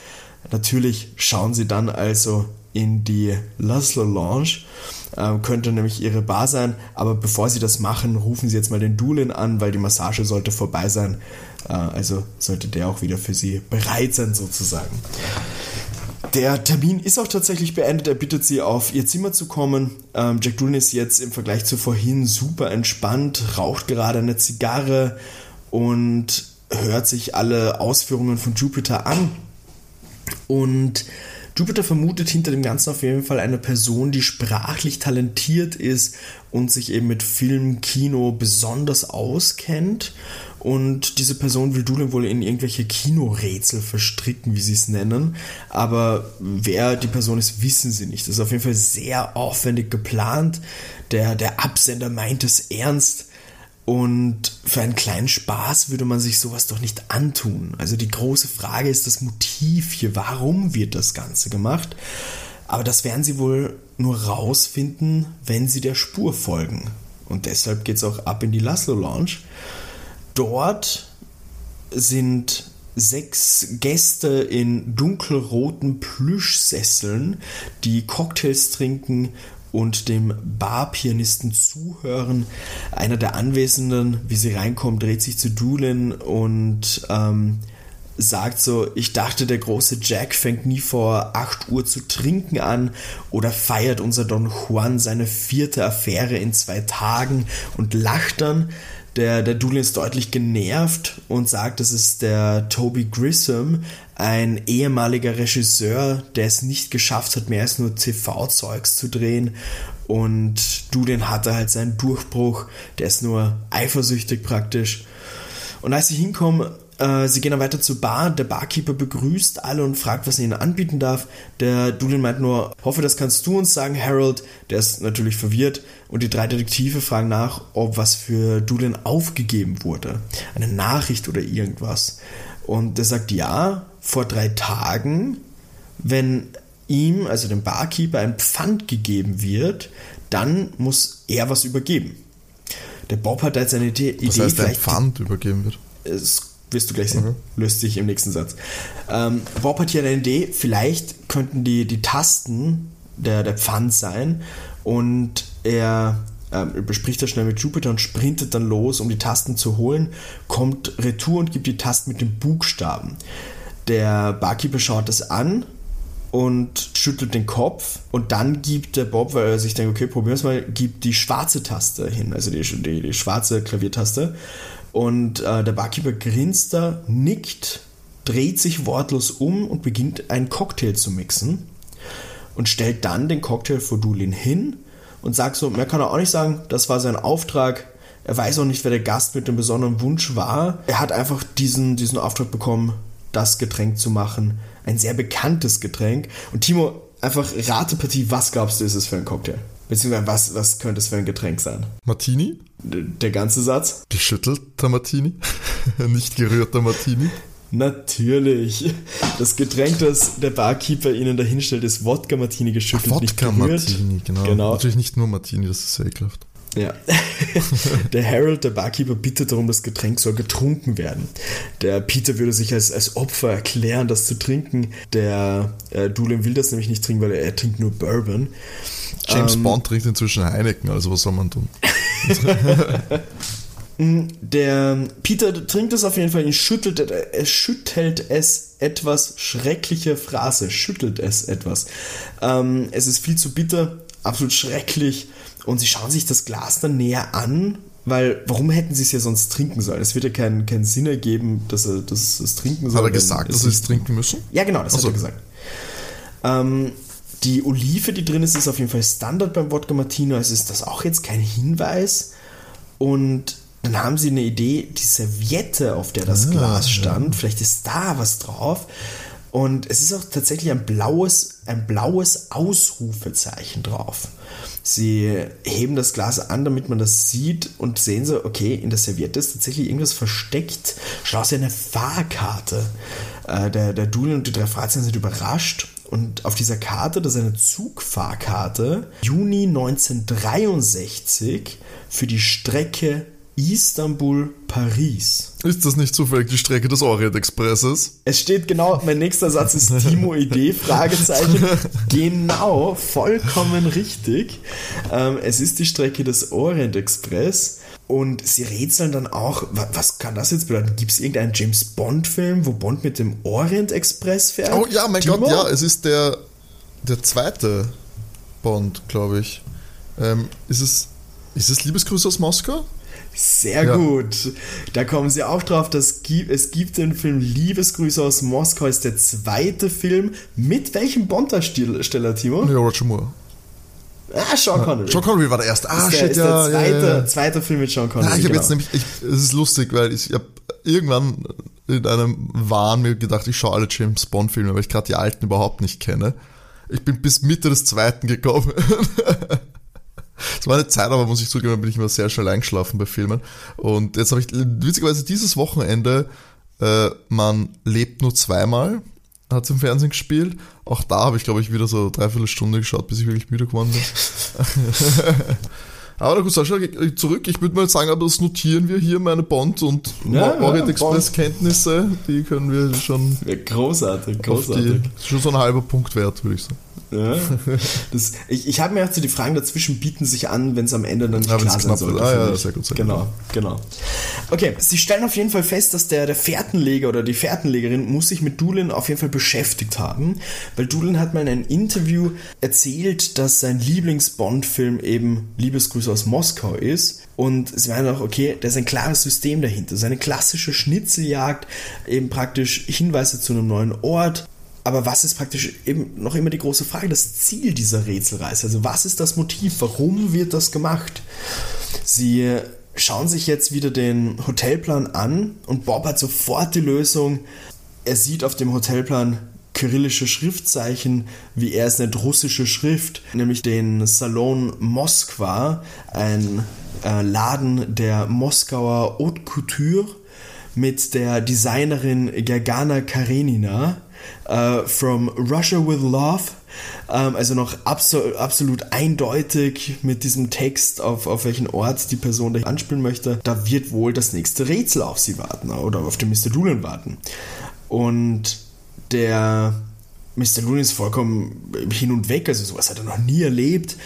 Natürlich schauen sie dann also in die Laszlo Lounge äh, könnte nämlich ihre Bar sein. Aber bevor sie das machen, rufen sie jetzt mal den Dulin an, weil die Massage sollte vorbei sein. Äh, also sollte der auch wieder für sie bereit sein, sozusagen. Der Termin ist auch tatsächlich beendet. Er bittet sie, auf ihr Zimmer zu kommen. Ähm, Jack Doolan ist jetzt im Vergleich zu vorhin super entspannt, raucht gerade eine Zigarre und hört sich alle Ausführungen von Jupiter an. Und Jupiter vermutet hinter dem Ganzen auf jeden Fall eine Person, die sprachlich talentiert ist und sich eben mit Film, Kino besonders auskennt. Und diese Person will Doolin wohl in irgendwelche Kinorätsel verstricken, wie sie es nennen. Aber wer die Person ist, wissen sie nicht. Das ist auf jeden Fall sehr aufwendig geplant. Der, der Absender meint es ernst. Und für einen kleinen Spaß würde man sich sowas doch nicht antun. Also die große Frage ist das Motiv hier. Warum wird das Ganze gemacht? Aber das werden sie wohl nur rausfinden, wenn sie der Spur folgen. Und deshalb geht es auch ab in die Laszlo Lounge. Dort sind sechs Gäste in dunkelroten Plüschsesseln, die Cocktails trinken und dem Barpianisten zuhören. Einer der Anwesenden, wie sie reinkommt, dreht sich zu Doolin und ähm, sagt so, ich dachte, der große Jack fängt nie vor 8 Uhr zu trinken an oder feiert unser Don Juan seine vierte Affäre in zwei Tagen und lacht dann. Der, der Doolin ist deutlich genervt und sagt, das ist der Toby Grissom, ein ehemaliger Regisseur, der es nicht geschafft hat, mehr als nur TV-Zeugs zu drehen. Und Doolin hatte halt seinen Durchbruch, der ist nur eifersüchtig praktisch. Und als sie hinkommen, äh, sie gehen dann weiter zur Bar. Der Barkeeper begrüßt alle und fragt, was er ihnen anbieten darf. Der Doolin meint nur, hoffe, das kannst du uns sagen, Harold. Der ist natürlich verwirrt. Und die drei Detektive fragen nach, ob was für Doolin aufgegeben wurde. Eine Nachricht oder irgendwas. Und er sagt, ja, vor drei Tagen, wenn ihm, also dem Barkeeper, ein Pfand gegeben wird, dann muss er was übergeben. Der Bob hat jetzt eine Idee. Das heißt, ein Pfand übergeben wird. Es wirst du gleich sehen. Okay. Löst sich im nächsten Satz. Ähm, Bob hat hier eine Idee, vielleicht könnten die, die Tasten der, der Pfand sein und er ähm, bespricht das schnell mit Jupiter und sprintet dann los, um die Tasten zu holen, kommt retour und gibt die Tasten mit den Buchstaben. Der Barkeeper schaut das an und schüttelt den Kopf und dann gibt der Bob, weil er sich denkt, okay, probieren wir es mal, gibt die schwarze Taste hin, also die, die, die schwarze Klaviertaste und äh, der Barkeeper grinst da, nickt, dreht sich wortlos um und beginnt einen Cocktail zu mixen und stellt dann den Cocktail vor Dulin hin und sagt so, mehr kann er auch nicht sagen, das war sein Auftrag. Er weiß auch nicht, wer der Gast mit dem besonderen Wunsch war. Er hat einfach diesen, diesen Auftrag bekommen, das Getränk zu machen. Ein sehr bekanntes Getränk. Und Timo, einfach Ratepartie, was glaubst du, ist es für ein Cocktail? Beziehungsweise was, was könnte es für ein Getränk sein? Martini? D der ganze Satz? Geschüttelter Martini? Nicht gerührter Martini? Natürlich. Das Getränk, das der Barkeeper Ihnen dahinstellt, ist Wodka Martini geschüttelt, Ach, Wodka. Martini, genau. Genau. Natürlich nicht nur Martini, das ist sehr ekelhaft. Ja. der Harold, der Barkeeper, bittet darum, das Getränk soll getrunken werden. Der Peter würde sich als, als Opfer erklären, das zu trinken. Der äh, Doolin will das nämlich nicht trinken, weil er, er trinkt nur Bourbon. James Ähm, Bond trinkt inzwischen Heineken, also was soll man tun? Der Peter trinkt es auf jeden Fall, ihn schüttelt, er schüttelt es etwas, schreckliche Phrase, schüttelt es etwas. Ähm, es ist viel zu bitter, absolut schrecklich und sie schauen sich das Glas dann näher an, weil warum hätten sie es ja sonst trinken sollen? Es wird ja keinen keinen Sinn ergeben, dass er dass es trinken soll. Hat er gesagt, dass sie es trinken müssen? ja, genau, das Ach so. hat er gesagt. Ähm, die Olive, die drin ist, ist auf jeden Fall Standard beim Wodka Martino. Also ist das auch jetzt kein Hinweis. Und dann haben sie eine Idee, die Serviette, auf der das Ah, Glas stand, vielleicht ist da was drauf. Und es ist auch tatsächlich ein blaues, ein blaues Ausrufezeichen drauf. Sie heben das Glas an, damit man das sieht und sehen so, okay, in der Serviette ist tatsächlich irgendwas versteckt. Schau aus wie eine Fahrkarte. Äh, der, der Doolin und die drei Fragezeichen sind überrascht und auf dieser Karte, das ist eine Zugfahrkarte, Juni 1963 für die Strecke Istanbul-Paris. Ist das nicht zufällig die Strecke des Orient Expresses? Es steht genau, mein nächster Satz ist Timo Idee, Fragezeichen. Genau, vollkommen richtig. Ähm, es ist die Strecke des Orient Express. Und sie rätseln dann auch, wa- was kann das jetzt bedeuten? Gibt es irgendeinen James Bond-Film, wo Bond mit dem Orient Express fährt? Oh ja, mein Timo? Gott, ja, es ist der, der zweite Bond, glaube ich. Ähm, ist es, ist es Liebesgrüße aus Moskau? Sehr Ja. gut. Da kommen sie auch drauf, dass es gibt den Film Liebesgrüße aus Moskau, ist der zweite Film. Mit welchem Bond-Darsteller, Timo? Ja, Roger Moore. Ah, Sean Connery. Sean Connery war der erste. Ah, ist der, shit, ist ja, der zweite, ja, ja. zweite Film mit Sean Connery. Ja, ich habe genau. jetzt nämlich, ich, es ist lustig, weil ich habe irgendwann in einem Wahn mir gedacht, ich schaue alle James Bond Filme, weil ich gerade die alten überhaupt nicht kenne. Ich bin bis Mitte des zweiten gekommen. Es war eine Zeit, aber muss ich zugeben, bin ich immer sehr schnell eingeschlafen bei Filmen. Und jetzt habe ich witzigerweise dieses Wochenende äh, Man lebt nur zweimal, hat im Fernsehen gespielt. Auch da habe ich, glaube ich, wieder so dreiviertel Stunde geschaut, bis ich wirklich müde geworden bin. Aber gut, Sascha, zurück. Ich würde mal sagen, aber das notieren wir hier, meine Bond- und Ja, Orient ja, Express-Kenntnisse. Die können wir schon Ja, großartig, großartig. die, schon so ein halber Punkt wert, würde ich sagen. Ja. Das, ich ich habe mir auch so die Fragen dazwischen bieten sich an, wenn es am Ende dann nicht Ja, klar sein knapp sollte. Ah, ja, sehr gut, sehr genau, genau. Okay, sie stellen auf jeden Fall fest, dass der, der Fährtenleger oder die Fährtenlegerin muss sich mit Doolin auf jeden Fall beschäftigt haben, weil Doolin hat mal in einem Interview erzählt, dass sein Lieblings-Bond-Film eben Liebesgrüße aus Moskau ist. Und sie meinen auch, okay, da ist ein klares System dahinter. Seine klassische Schnitzeljagd, eben praktisch Hinweise zu einem neuen Ort, aber was ist praktisch eben noch immer die große Frage, das Ziel dieser Rätselreise? Also was ist das Motiv? Warum wird das gemacht? Sie schauen sich jetzt wieder den Hotelplan an und Bob hat sofort die Lösung. Er sieht auf dem Hotelplan kyrillische Schriftzeichen, wie er es nennt, russische Schrift, nämlich den Salon Moskwa, ein äh, Laden der Moskauer Haute Couture mit der Designerin Gergana Karenina äh, from Russia with Love. Ähm, also noch absol absolut eindeutig mit diesem Text, auf, auf welchen Ort die Person da anspielen möchte. Da wird wohl das nächste Rätsel auf sie warten oder auf den Mr. Doolin warten. Und der Mr. Looney ist vollkommen hin und weg, also sowas hat er noch nie erlebt.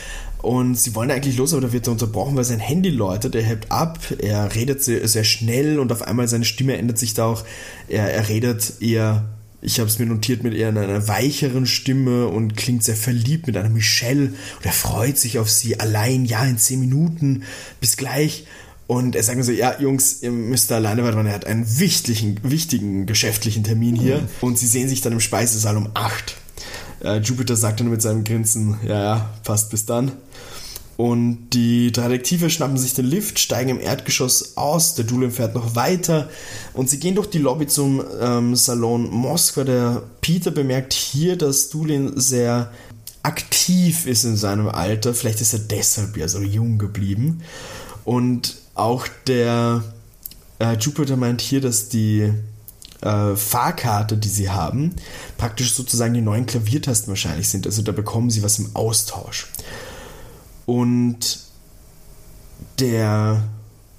Und sie wollen eigentlich los, aber da wird er unterbrochen, weil sein Handy läutet, er hebt ab, er redet sehr, sehr schnell und auf einmal seine Stimme ändert sich da auch. Er, er redet eher, ich habe es mir notiert, mit eher einer weicheren Stimme und klingt sehr verliebt mit einer Michelle und er freut sich auf sie allein, ja, in zehn Minuten, bis gleich. Und er sagt mir so, ja, Jungs, ihr müsst da alleine warten, weil er hat einen wichtigen, wichtigen geschäftlichen Termin hier. Und sie sehen sich dann im Speisesaal um 8. Äh, Jupiter sagt dann mit seinem Grinsen, ja, ja, passt bis dann. Und die drei Detektive schnappen sich den Lift, steigen im Erdgeschoss aus, der Doolin fährt noch weiter und sie gehen durch die Lobby zum ähm, Salon Moskwa. Der Peter bemerkt hier, dass Doolin sehr aktiv ist in seinem Alter. Vielleicht ist er deshalb ja so jung geblieben. Und auch der äh, Jupiter meint hier, dass die äh, Fahrkarte, die sie haben, praktisch sozusagen die neuen Klaviertasten wahrscheinlich sind. Also da bekommen sie was im Austausch. Und der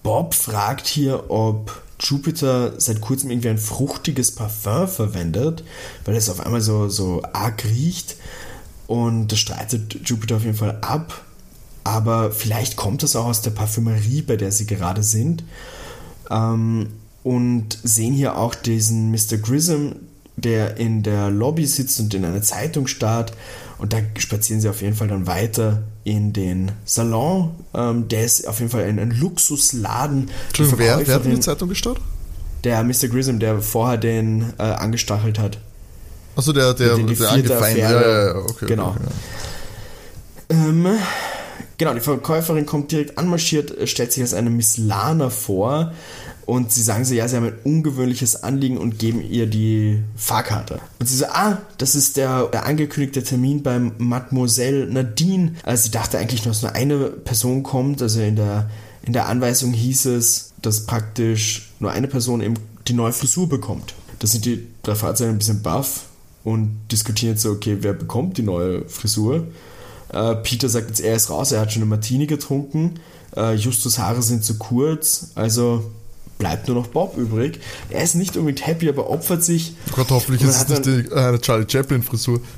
Bob fragt hier, ob Jupiter seit kurzem irgendwie ein fruchtiges Parfum verwendet, weil es auf einmal so, so arg riecht. Und das streitet Jupiter auf jeden Fall ab. Aber vielleicht kommt das auch aus der Parfümerie, bei der sie gerade sind. Ähm, und sehen hier auch diesen Mr. Grissom, der in der Lobby sitzt und in einer Zeitung starrt. Und da spazieren sie auf jeden Fall dann weiter in den Salon. Ähm, der ist auf jeden Fall ein, ein Luxusladen. Entschuldigung, wer, wer hat in die Zeitung gestarrt? Der Mr. Grissom, der vorher den äh, angestachelt hat. Achso, der, der, der vierte angefeindet. Ja, ja, ja, okay. Genau. Okay, Ähm, genau, die Verkäuferin kommt direkt anmarschiert, äh, stellt sich als eine Miss Lana vor und sie sagen so, ja, sie haben ein ungewöhnliches Anliegen und geben ihr die Fahrkarte. Und sie so, ah, das ist der, der angekündigte Termin beim Mademoiselle Nadine. Also sie dachte eigentlich nur, dass nur eine Person kommt, also in der, in der Anweisung hieß es, dass praktisch nur eine Person eben die neue Frisur bekommt. Da sind die drei Fahrzeuge ein bisschen baff und diskutieren jetzt so, okay, wer bekommt die neue Frisur? Äh, Peter sagt jetzt, er ist raus, er hat schon eine Martini getrunken. Äh, Justus Haare sind zu kurz, also bleibt nur noch Bob übrig. Er ist nicht unbedingt happy, aber opfert sich. Oh Gott, hoffentlich ist es nicht die, äh, eine Charlie Chaplin-Frisur.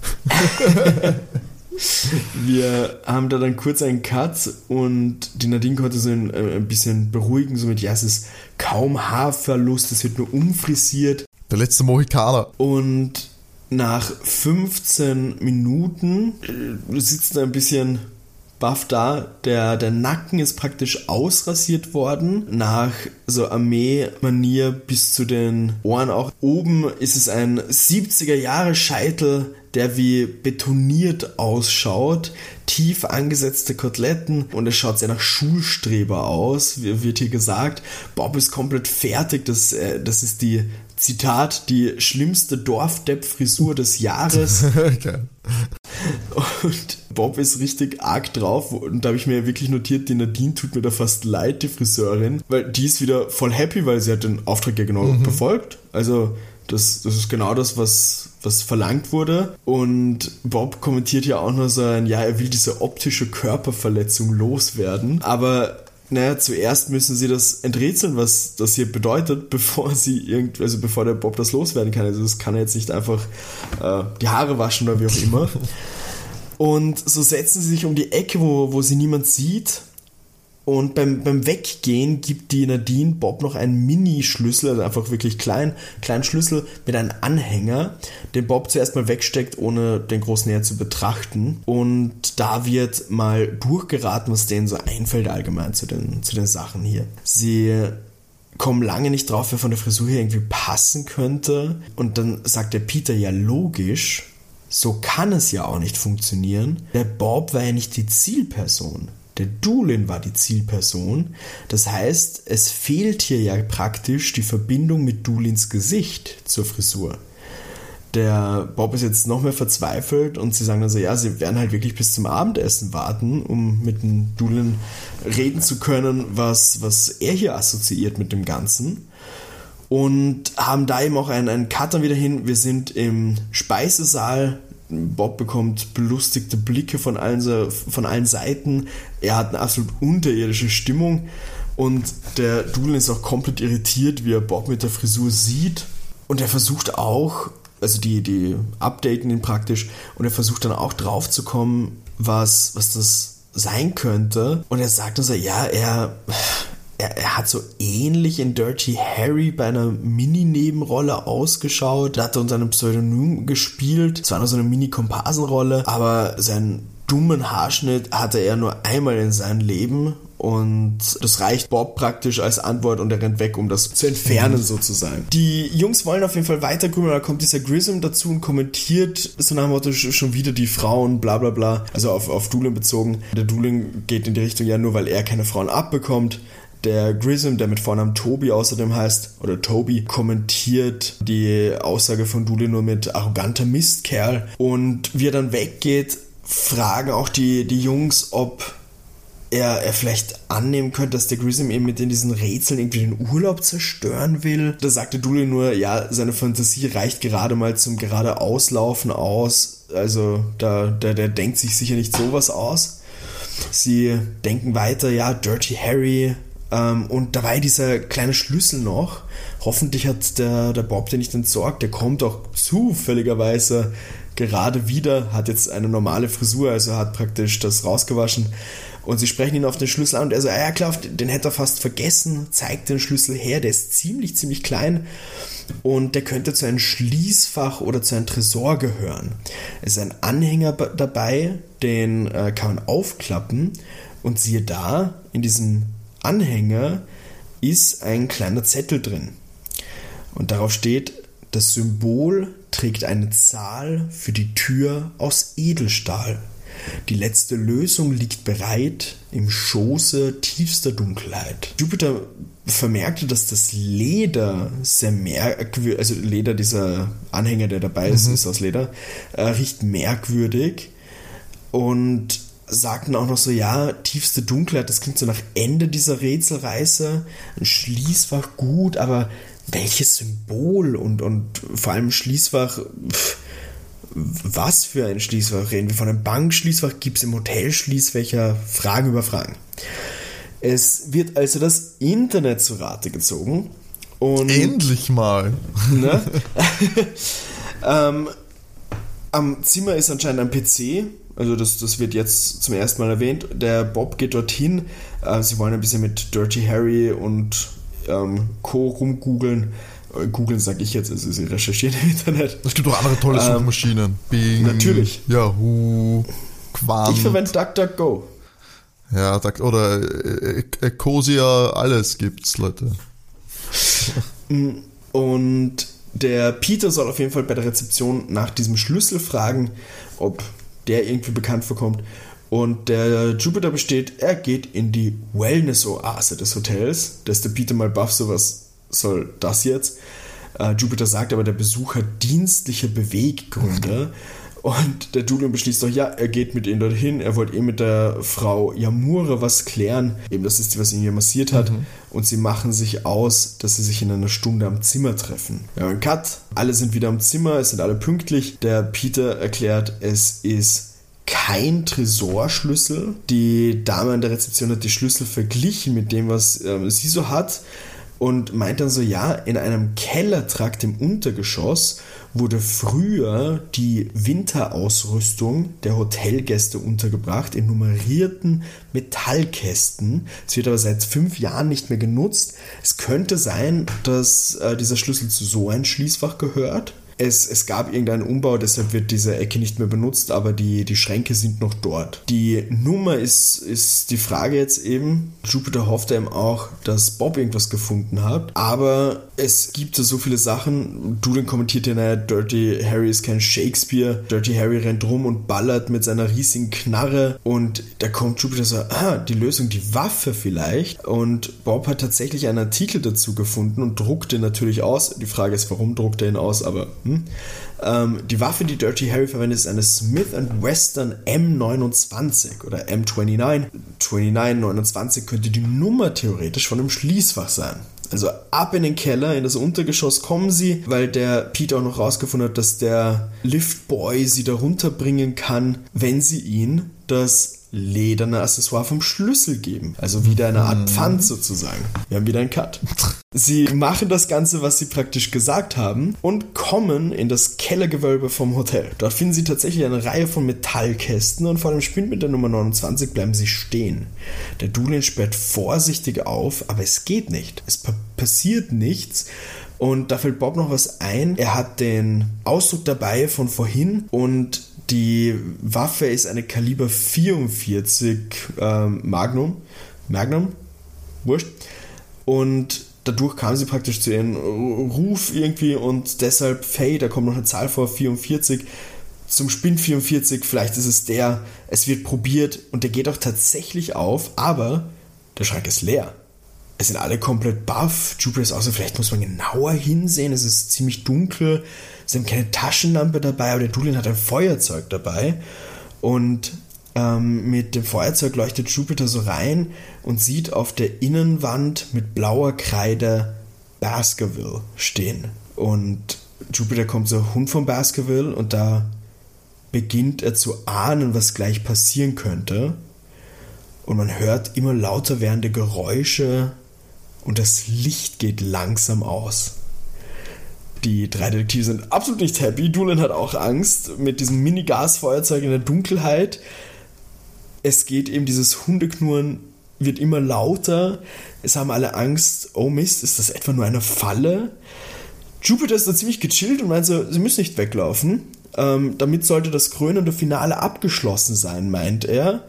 Wir haben da dann kurz einen Cut und die Nadine konnte so ein, äh, ein bisschen beruhigen, so mit, ja, es ist kaum Haarverlust, es wird nur umfrisiert. Der letzte Mohikaner. Und nach 15 Minuten äh, sitzt er ein bisschen baff da. Der, der Nacken ist praktisch ausrasiert worden. Nach so Armee-Manier bis zu den Ohren auch. Oben ist es ein 70er Jahre Scheitel, der wie betoniert ausschaut. Tief angesetzte Koteletten und es schaut sehr nach Schulstreber aus, wird hier gesagt. Bob ist komplett fertig. Das, äh, das ist die Zitat, die schlimmste Dorfdepp-Frisur des Jahres. Und Bob ist richtig arg drauf. Und da habe ich mir wirklich notiert, die Nadine tut mir da fast leid, die Friseurin. Weil die ist wieder voll happy, weil sie hat den Auftrag ja genau befolgt. Also das, das ist genau das, was, was verlangt wurde. Und Bob kommentiert ja auch nur so ein, ja, er will diese optische Körperverletzung loswerden. Aber naja, zuerst müssen sie das enträtseln, was das hier bedeutet, bevor sie irgend, also bevor der Bob das loswerden kann. Also das kann er jetzt nicht einfach äh, die Haare waschen oder wie auch immer. Und so setzen sie sich um die Ecke, wo, wo sie niemand sieht. Und beim, beim Weggehen gibt die Nadine Bob noch einen Mini-Schlüssel, also einfach wirklich klein, kleinen Schlüssel mit einem Anhänger, den Bob zuerst mal wegsteckt, ohne den groß näher zu betrachten. Und da wird mal durchgeraten, was denen so einfällt allgemein zu den, zu den Sachen hier. Sie kommen lange nicht drauf, wer von der Frisur her irgendwie passen könnte. Und dann sagt der Peter, ja logisch, so kann es ja auch nicht funktionieren. Der Bob war ja nicht die Zielperson. Der Doolin war die Zielperson. Das heißt, es fehlt hier ja praktisch die Verbindung mit Doolins Gesicht zur Frisur. Der Bob ist jetzt noch mehr verzweifelt und sie sagen dann so, ja, sie werden halt wirklich bis zum Abendessen warten, um mit dem Doolin reden zu können, was, was er hier assoziiert mit dem Ganzen und haben da eben auch einen, einen Cut dann wieder hin. Wir sind im Speisesaal. Bob bekommt belustigte Blicke von allen, von allen Seiten. Er hat eine absolut unterirdische Stimmung. Und der Doolin ist auch komplett irritiert, wie er Bob mit der Frisur sieht. Und er versucht auch, also die, die updaten ihn praktisch, und er versucht dann auch drauf zu kommen, was, was das sein könnte. Und er sagt dann so, ja, er, er, er hat so ähnlich in Dirty Harry bei einer Mini-Nebenrolle ausgeschaut. Er unter einem Pseudonym gespielt. Es war nur so eine Mini-Komparsenrolle, aber seinen dummen Haarschnitt hatte er nur einmal in seinem Leben. Und das reicht Bob praktisch als Antwort und er rennt weg, um das zu entfernen sozusagen. Die Jungs wollen auf jeden Fall weitergründen, da kommt dieser Grissom dazu und kommentiert so nach dem Motto sch- schon wieder die Frauen, bla bla bla. Also auf, auf Doolin bezogen. Der Doolin geht in die Richtung, ja nur weil er keine Frauen abbekommt. Der Grissom, der mit Vornamen Toby außerdem heißt, oder Toby, kommentiert die Aussage von Doolin nur mit arroganter Mistkerl. Und wie er dann weggeht, fragen auch die, die Jungs, ob er, er vielleicht annehmen könnte, dass der Grissom eben mit in diesen Rätseln irgendwie den Urlaub zerstören will. Da sagte Dooley nur, ja, seine Fantasie reicht gerade mal zum gerade Auslaufen aus. Also da, da, der denkt sich sicher nicht sowas aus. Sie denken weiter, ja, Dirty Harry. Ähm, und dabei dieser kleine Schlüssel noch. Hoffentlich hat der, der Bob den nicht entsorgt. Der kommt auch zufälligerweise gerade wieder, hat jetzt eine normale Frisur, also hat praktisch das rausgewaschen. Und sie sprechen ihn auf den Schlüssel an und er so, ja klar, den hätte er fast vergessen, zeigt den Schlüssel her, der ist ziemlich, ziemlich klein und der könnte zu einem Schließfach oder zu einem Tresor gehören. Es ist ein Anhänger dabei, den äh, kann man aufklappen und siehe da, in diesem Anhänger ist ein kleiner Zettel drin. Und darauf steht, das Symbol trägt eine Zahl für die Tür aus Edelstahl. Die letzte Lösung liegt bereit im Schoße tiefster Dunkelheit. Jupiter vermerkte, dass das Leder sehr merkwürdig, also Leder, dieser Anhänger, der dabei ist, mhm. ist aus Leder, äh, riecht merkwürdig und sagten auch noch so, ja, tiefste Dunkelheit, das klingt so nach Ende dieser Rätselreise, ein Schließfach gut, aber welches Symbol und, und vor allem Schließfach, pff, was für ein Schließfach reden wir? Von einem Bankschließfach gibt es im Hotel Schließfächer? Fragen über Fragen. Es wird also das Internet zu Rate gezogen. Und, Endlich mal! Ne? ähm, am Zimmer ist anscheinend ein PC, also das, das wird jetzt zum ersten Mal erwähnt. Der Bob geht dorthin. Äh, sie wollen ein bisschen mit Dirty Harry und ähm, Co. rumgoogeln. Äh, googeln sage ich jetzt, also sie recherchieren im Internet. Es gibt auch andere tolle ähm, Suchmaschinen. Bing, natürlich. Yahoo, Quant. Ich verwende DuckDuckGo. Ja, oder Ecosia, alles gibt's, Leute. Und der Peter soll auf jeden Fall bei der Rezeption nach diesem Schlüssel fragen, ob der irgendwie bekannt vorkommt. Und der Jupiter besteht, er geht in die Wellness-Oase des Hotels. Da ist der Peter mal baff, so was soll das jetzt? Äh, Jupiter sagt aber, der Besuch hat dienstliche Beweggründe. Und der Julian beschließt doch, ja, er geht mit ihnen dorthin. Er wollte eh mit der Frau Yamura was klären. Eben, das ist die, was ihn hier massiert hat. Mhm. Und sie machen sich aus, dass sie sich in einer Stunde am Zimmer treffen. Ja, ein Cut. Alle sind wieder am Zimmer. Es sind alle pünktlich. Der Peter erklärt, es ist kein Tresorschlüssel. Die Dame an der Rezeption hat die Schlüssel verglichen mit dem, was äh, sie so hat und meint dann so, ja, in einem Kellertrakt im Untergeschoss wurde früher die Winterausrüstung der Hotelgäste untergebracht in nummerierten Metallkästen. Es wird aber seit fünf Jahren nicht mehr genutzt. Es könnte sein, dass äh, dieser Schlüssel zu so einem Schließfach gehört es, es gab irgendeinen Umbau, deshalb wird diese Ecke nicht mehr benutzt, aber die, die Schränke sind noch dort. Die Nummer ist, ist die Frage jetzt eben. Jupiter hoffte eben auch, dass Bob irgendwas gefunden hat, aber es gibt so viele Sachen. Dulan kommentiert ja, naja, Dirty Harry ist kein Shakespeare. Dirty Harry rennt rum und ballert mit seiner riesigen Knarre und da kommt Jupiter so, ah, die Lösung, die Waffe vielleicht. Und Bob hat tatsächlich einen Artikel dazu gefunden und druckt den natürlich aus. Die Frage ist, warum druckt er ihn aus, aber hm. Ähm, die Waffe, die Dirty Harry verwendet, ist eine Smith Wesson M29 oder M29. 29, 29 könnte die Nummer theoretisch von einem Schließfach sein. Also ab in den Keller, in das Untergeschoss kommen sie, weil der Peter auch noch rausgefunden hat, dass der Liftboy sie da runterbringen kann, wenn sie ihn das lederne Accessoire vom Schlüssel geben. Also wieder eine Art mhm. Pfand sozusagen. Wir haben wieder einen Cut. Sie machen das Ganze, was sie praktisch gesagt haben und kommen in das Kellergewölbe vom Hotel. Dort finden sie tatsächlich eine Reihe von Metallkästen und vor dem Spind mit der Nummer 29 bleiben sie stehen. Der Dulin sperrt vorsichtig auf, aber es geht nicht. Es passiert nichts. Und da fällt Bob noch was ein. Er hat den Ausdruck dabei von vorhin und die Waffe ist eine Kaliber 44 ähm, Magnum. Magnum? Wurscht. Und dadurch kam sie praktisch zu ihrem Ruf irgendwie und deshalb Faye, da kommt noch eine Zahl vor, 44. Zum Spin 44, vielleicht ist es der, es wird probiert und der geht auch tatsächlich auf, aber der Schrank ist leer. Es sind alle komplett baff. Jupiter ist so, vielleicht muss man genauer hinsehen. Es ist ziemlich dunkel. Sie haben keine Taschenlampe dabei, aber der Dulin hat ein Feuerzeug dabei. und ähm, mit dem Feuerzeug leuchtet Jupiter so rein und sieht auf der Innenwand mit blauer Kreide Baskerville stehen. Und Jupiter kommt so Hund von Baskerville und da beginnt er zu ahnen, was gleich passieren könnte. Und man hört immer lauter werdende Geräusche und das Licht geht langsam aus. Die drei Detektive sind absolut nicht happy. Doolin hat auch Angst mit diesem Mini-Gasfeuerzeug in der Dunkelheit. Es geht eben, dieses Hundeknurren wird immer lauter. Es haben alle Angst, oh Mist, ist das etwa nur eine Falle? Jupiter ist da ziemlich gechillt und meint so, sie müssen nicht weglaufen. Ähm, damit sollte das krönende Finale abgeschlossen sein, meint er.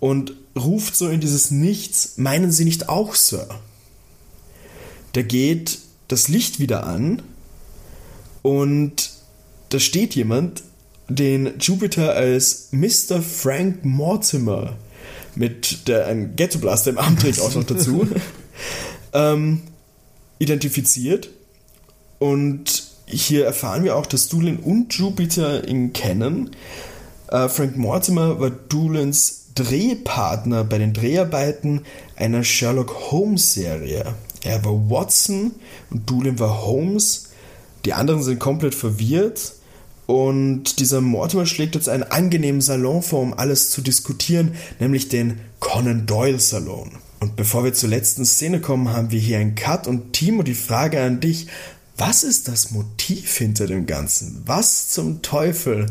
Und ruft so in dieses Nichts, meinen Sie nicht auch, Sir? Da geht das Licht wieder an und da steht jemand, den Jupiter als Mr. Frank Mortimer mit der ein Ghetto Blaster im Arm trägt auch noch dazu ähm, identifiziert und hier erfahren wir auch, dass Doolin und Jupiter ihn kennen. Äh, Frank Mortimer war Doolins Drehpartner bei den Dreharbeiten einer Sherlock Holmes Serie. Er war Watson und Doolin war Holmes. Die anderen sind komplett verwirrt und dieser Mortimer schlägt jetzt einen angenehmen Salon vor, um alles zu diskutieren, nämlich den Conan Doyle Salon. Und bevor wir zur letzten Szene kommen, haben wir hier einen Cut und Timo, die Frage an dich, was ist das Motiv hinter dem Ganzen? Was zum Teufel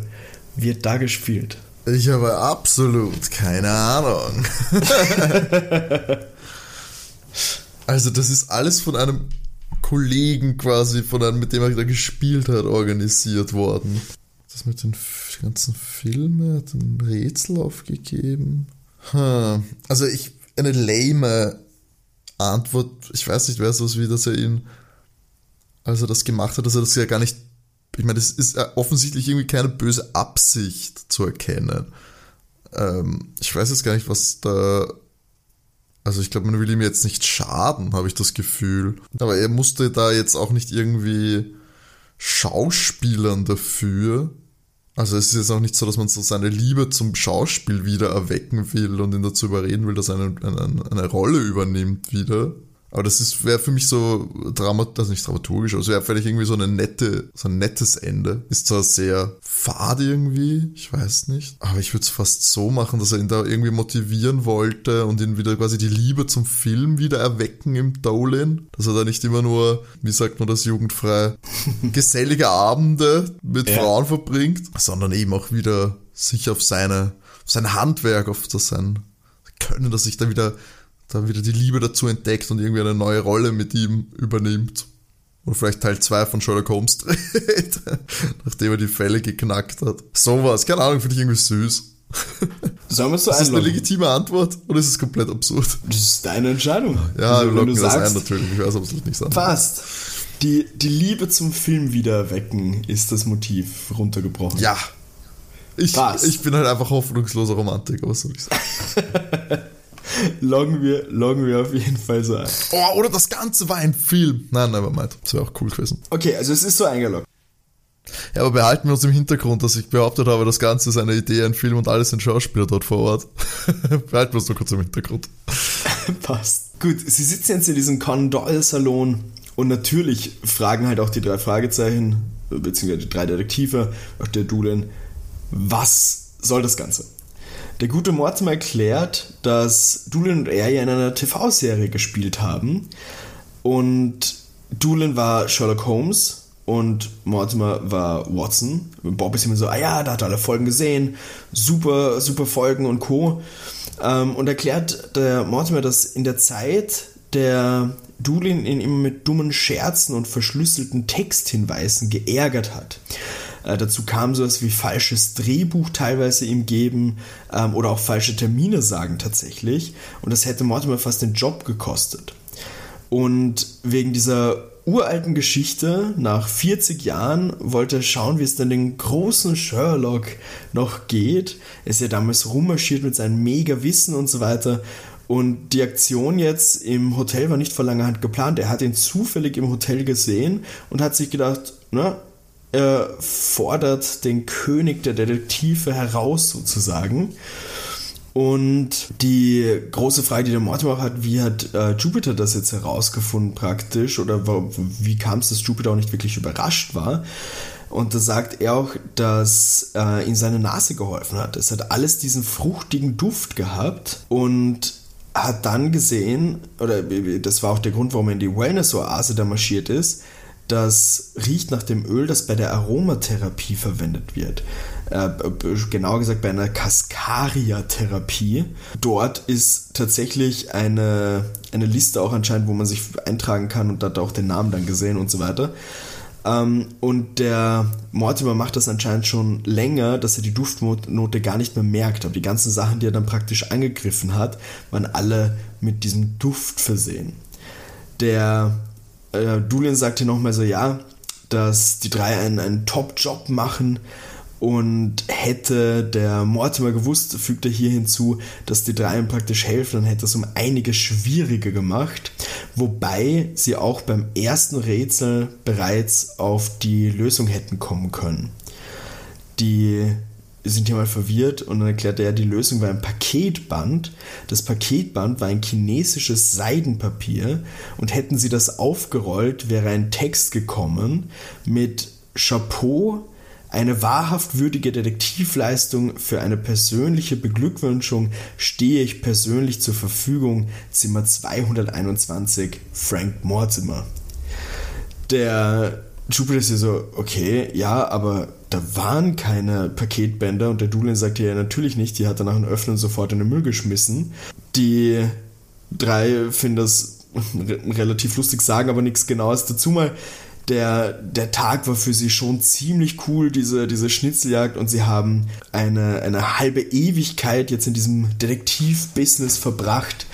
wird da gespielt? Ich habe absolut keine Ahnung. also das ist alles von einem Kollegen quasi, von einem, mit dem er da gespielt hat, organisiert worden. Das mit den ganzen Filmen ein Rätsel aufgegeben. Hm. Also ich, eine lame Antwort, ich weiß nicht, wer so wie, dass er ihn, als er das gemacht hat, dass er das ja gar nicht ich meine, es ist offensichtlich irgendwie keine böse Absicht zu erkennen. Ähm, ich weiß jetzt gar nicht, was da. Also ich glaube, man will ihm jetzt nicht schaden, habe ich das Gefühl. Aber er musste da jetzt auch nicht irgendwie schauspielern dafür. Also es ist jetzt auch nicht so, dass man so seine Liebe zum Schauspiel wieder erwecken will und ihn dazu überreden will, dass er eine, eine, eine Rolle übernimmt wieder. Aber das wäre für mich so dramat, also nicht dramaturgisch, aber es wäre vielleicht irgendwie so eine nette, so ein nettes Ende. Ist zwar sehr fad irgendwie, ich weiß nicht, aber ich würde es fast so machen, dass er ihn da irgendwie motivieren wollte und ihn wieder quasi die Liebe zum Film wieder erwecken im Dolan. Dass er da nicht immer nur, wie sagt man das jugendfrei, gesellige Abende mit ja. Frauen verbringt, sondern eben auch wieder sich auf seine, auf sein Handwerk, auf das sein Können, dass sich da wieder da wieder die Liebe dazu entdeckt und irgendwie eine neue Rolle mit ihm übernimmt. Oder vielleicht Teil 2 von Sherlock Holmes dreht, nachdem er die Fälle geknackt hat. Sowas, keine Ahnung, finde ich irgendwie süß. Sollen wir es so Ist das eine legitime Antwort oder ist es komplett absurd? Das ist deine Entscheidung. Ja, also, wir locken das ein natürlich. Ich weiß absolut nicht sagen. Fast. Die, die Liebe zum Film wiederwecken ist das Motiv runtergebrochen. Ja. Ich, ich bin halt einfach hoffnungsloser Romantiker, was soll ich sagen? loggen wir, loggen wir auf jeden Fall so ein. Oh, oder das Ganze war ein Film. Nein, never mind. Das wäre auch cool gewesen. Okay, also es ist so eingeloggt. Ja, aber behalten wir uns im Hintergrund, dass ich behauptet habe, das Ganze ist eine Idee, ein Film und alles sind Schauspieler dort vor Ort. behalten wir uns nur kurz im Hintergrund. Passt. Gut, sie sitzen jetzt in diesem Condol-Salon und natürlich fragen halt auch die drei Fragezeichen, beziehungsweise die drei Detektive, auch der Dulen, was soll das Ganze? Der gute Mortimer erklärt, dass Doolin und er ja in einer TV-Serie gespielt haben. Und Doolin war Sherlock Holmes und Mortimer war Watson. Bob ist immer so, ah ja, da hat er alle Folgen gesehen, super, super Folgen und Co. Ähm, und erklärt der Mortimer, dass in der Zeit der Doolin ihn immer mit dummen Scherzen und verschlüsselten Texthinweisen geärgert hat. Äh, dazu kam sowas wie falsches Drehbuch teilweise ihm geben ähm, oder auch falsche Termine sagen tatsächlich. Und das hätte Mortimer fast den Job gekostet. Und wegen dieser uralten Geschichte, nach 40 Jahren, wollte er schauen, wie es dann den großen Sherlock noch geht. Er ist ja damals rummarschiert mit seinem Mega-Wissen und so weiter. Und die Aktion jetzt im Hotel war nicht vor langer Hand geplant. Er hat ihn zufällig im Hotel gesehen und hat sich gedacht, na, äh, fordert den König der Detektive heraus sozusagen. Und die große Frage, die der Mortimer hat, wie hat äh, Jupiter das jetzt herausgefunden praktisch? Oder wie kam es, dass Jupiter auch nicht wirklich überrascht war? Und da sagt er auch, dass äh, ihm seine Nase geholfen hat. Es hat alles diesen fruchtigen Duft gehabt und hat dann gesehen, oder das war auch der Grund, warum er in die Wellness-Oase da marschiert ist, das riecht nach dem Öl, das bei der Aromatherapie verwendet wird. Äh, genauer gesagt bei einer Cascaria-Therapie. Dort ist tatsächlich eine, eine Liste auch anscheinend, wo man sich eintragen kann und hat auch den Namen dann gesehen und so weiter. Ähm, und der Mortimer macht das anscheinend schon länger, dass er die Duftnote gar nicht mehr merkt. Aber die ganzen Sachen, die er dann praktisch angegriffen hat, waren alle mit diesem Duft versehen. Der äh, Dulin sagte nochmal so, ja, dass die drei einen, einen Top-Job machen und hätte der Mortimer gewusst, fügt er hier hinzu, dass die drei ihm praktisch helfen, dann hätte es um einige schwieriger gemacht. Wobei sie auch beim ersten Rätsel bereits auf die Lösung hätten kommen können. Die sind hier mal verwirrt und dann erklärt er, die Lösung war ein Paketband. Das Paketband war ein chinesisches Seidenpapier und hätten sie das aufgerollt, wäre ein Text gekommen mit Chapeau, eine wahrhaft würdige Detektivleistung für eine persönliche Beglückwünschung stehe ich persönlich zur Verfügung. Zimmer 221, Frank Mortimer. Der Jupiter ist ja so, okay, ja, aber da waren keine Paketbänder und der Doolin sagte ja natürlich nicht, die hat er nach dem Öffnen sofort in den Müll geschmissen. Die drei finden das relativ lustig, sagen aber nichts Genaues dazu mal. Der, der Tag war für sie schon ziemlich cool, diese, diese Schnitzeljagd, und sie haben eine, eine halbe Ewigkeit jetzt in diesem Detektiv-Business verbracht,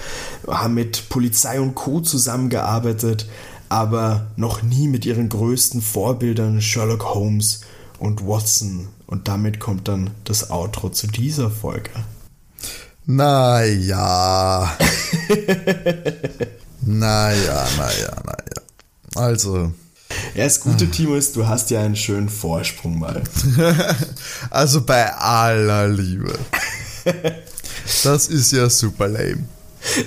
haben mit Polizei und Co. zusammengearbeitet, aber noch nie mit ihren größten Vorbildern Sherlock Holmes und Watson. Und damit kommt dann das Outro zu dieser Folge. Naja. naja, naja, naja. Also. Ja, das gute Team ist, du hast ja einen schönen Vorsprung mal. also bei aller Liebe. Das ist ja super lame.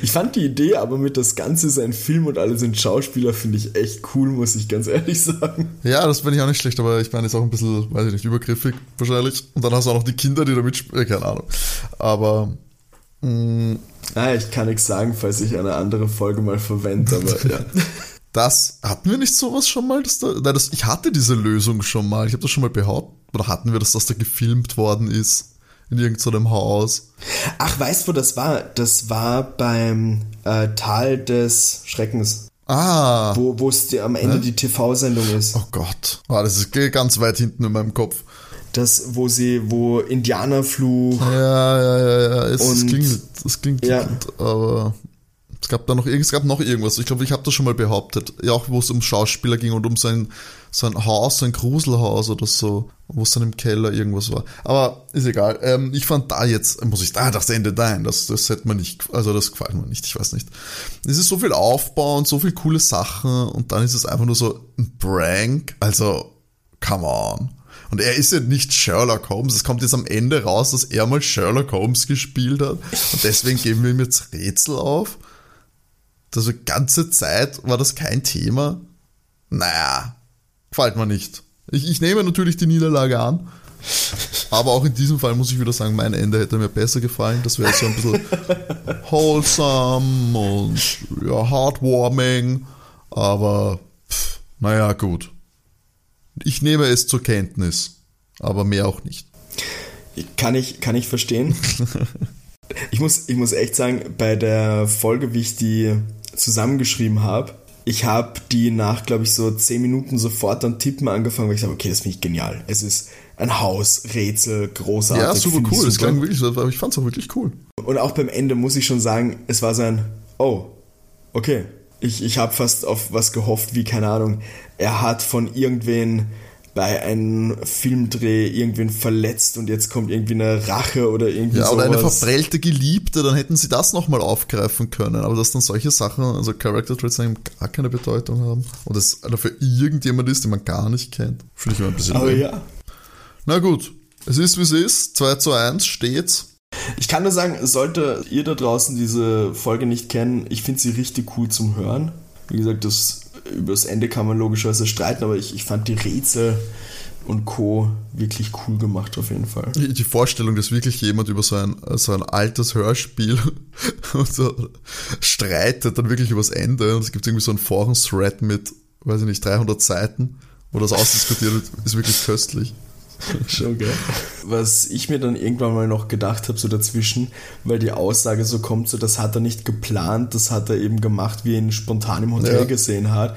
Ich fand die Idee, aber mit das Ganze ist ein Film und alle sind Schauspieler, finde ich echt cool, muss ich ganz ehrlich sagen. Ja, das finde ich auch nicht schlecht, aber ich meine, ist auch ein bisschen, weiß ich nicht, übergriffig wahrscheinlich. Und dann hast du auch noch die Kinder, die da mitspielen, äh, keine Ahnung. Aber. Mh, mm, ah, ich kann nichts sagen, falls ich eine andere Folge mal verwende, aber ja. Das, hatten wir nicht sowas schon mal? Dass da, nein, das, ich hatte diese Lösung schon mal. Ich habe das schon mal behauptet. Oder hatten wir, dass das da gefilmt worden ist? In irgendeinem Haus. Ach, weißt du, wo das war? Das war beim äh, Tal des Schreckens. Ah. Wo es am Ende ne? die TV-Sendung ist. Oh Gott. Oh, das ist ganz weit hinten in meinem Kopf. Das, wo sie, wo Indianerfluch. Ja, ja, ja, ja. Es, und, es klingt, es klingt ja. aber es gab da noch, es gab noch irgendwas. Ich glaube, ich habe das schon mal behauptet. Ja, auch wo es um Schauspieler ging und um sein, sein Haus, sein Gruselhaus oder so, wo es dann im Keller irgendwas war. Aber ist egal. Ähm, ich fand da jetzt, muss ich da das Ende nein, das, das hätte man nicht, also das gefällt mir nicht, ich weiß nicht. Es ist so viel Aufbau und so viel coole Sachen und dann ist es einfach nur so ein Prank. Also, come on. Und er ist ja nicht Sherlock Holmes. Es kommt jetzt am Ende raus, dass er mal Sherlock Holmes gespielt hat. Und deswegen geben wir ihm jetzt Rätsel auf. Also ganze Zeit war das kein Thema. Naja, gefällt mir nicht. Ich, ich nehme natürlich die Niederlage an. Aber auch in diesem Fall muss ich wieder sagen, mein Ende hätte mir besser gefallen. Das wäre so ein bisschen wholesome und ja, heartwarming. Aber pff, naja, gut. Ich nehme es zur Kenntnis. Aber mehr auch nicht. Kann ich, kann ich verstehen. ich, muss, ich muss echt sagen, bei der Folge, wie ich die zusammengeschrieben habe, ich habe die nach, glaube ich, so zehn Minuten sofort dann tippen angefangen, weil ich sage, okay, das finde ich genial. Es ist ein Haus, Rätsel, großartig. Ja, super cool. Super. Das klang wirklich, ich fand es auch wirklich cool. Und auch beim Ende muss ich schon sagen, es war so ein, oh, okay. Ich, ich habe fast auf was gehofft, wie, keine Ahnung, er hat von irgendwen bei einem Filmdreh irgendwen verletzt und jetzt kommt irgendwie eine Rache oder irgendwie Ja, sowas. oder eine verprellte Geliebte, dann hätten sie das nochmal aufgreifen können. Aber dass dann solche Sachen, also Character Traits gar keine Bedeutung haben und es dafür irgendjemand ist, den man gar nicht kennt, finde ich immer ein bisschen Aber lame. ja. Na gut, es ist wie es ist, 2 zu 1 steht's. Ich kann nur sagen, sollte ihr da draußen diese Folge nicht kennen, ich finde sie richtig cool zum Hören. Wie gesagt, das, über das Ende kann man logischerweise streiten, aber ich, ich fand die Rätsel und Co. wirklich cool gemacht auf jeden Fall. Die Vorstellung, dass wirklich jemand über so ein, so ein altes Hörspiel so streitet, dann wirklich übers Ende und es gibt irgendwie so einen Foren-Thread mit, weiß ich nicht, 300 Seiten, wo das ausdiskutiert wird, ist wirklich köstlich. Schon, gell? Was ich mir dann irgendwann mal noch gedacht habe, so dazwischen, weil die Aussage so kommt, so das hat er nicht geplant, das hat er eben gemacht, wie er ihn spontan im Hotel Ja. gesehen hat.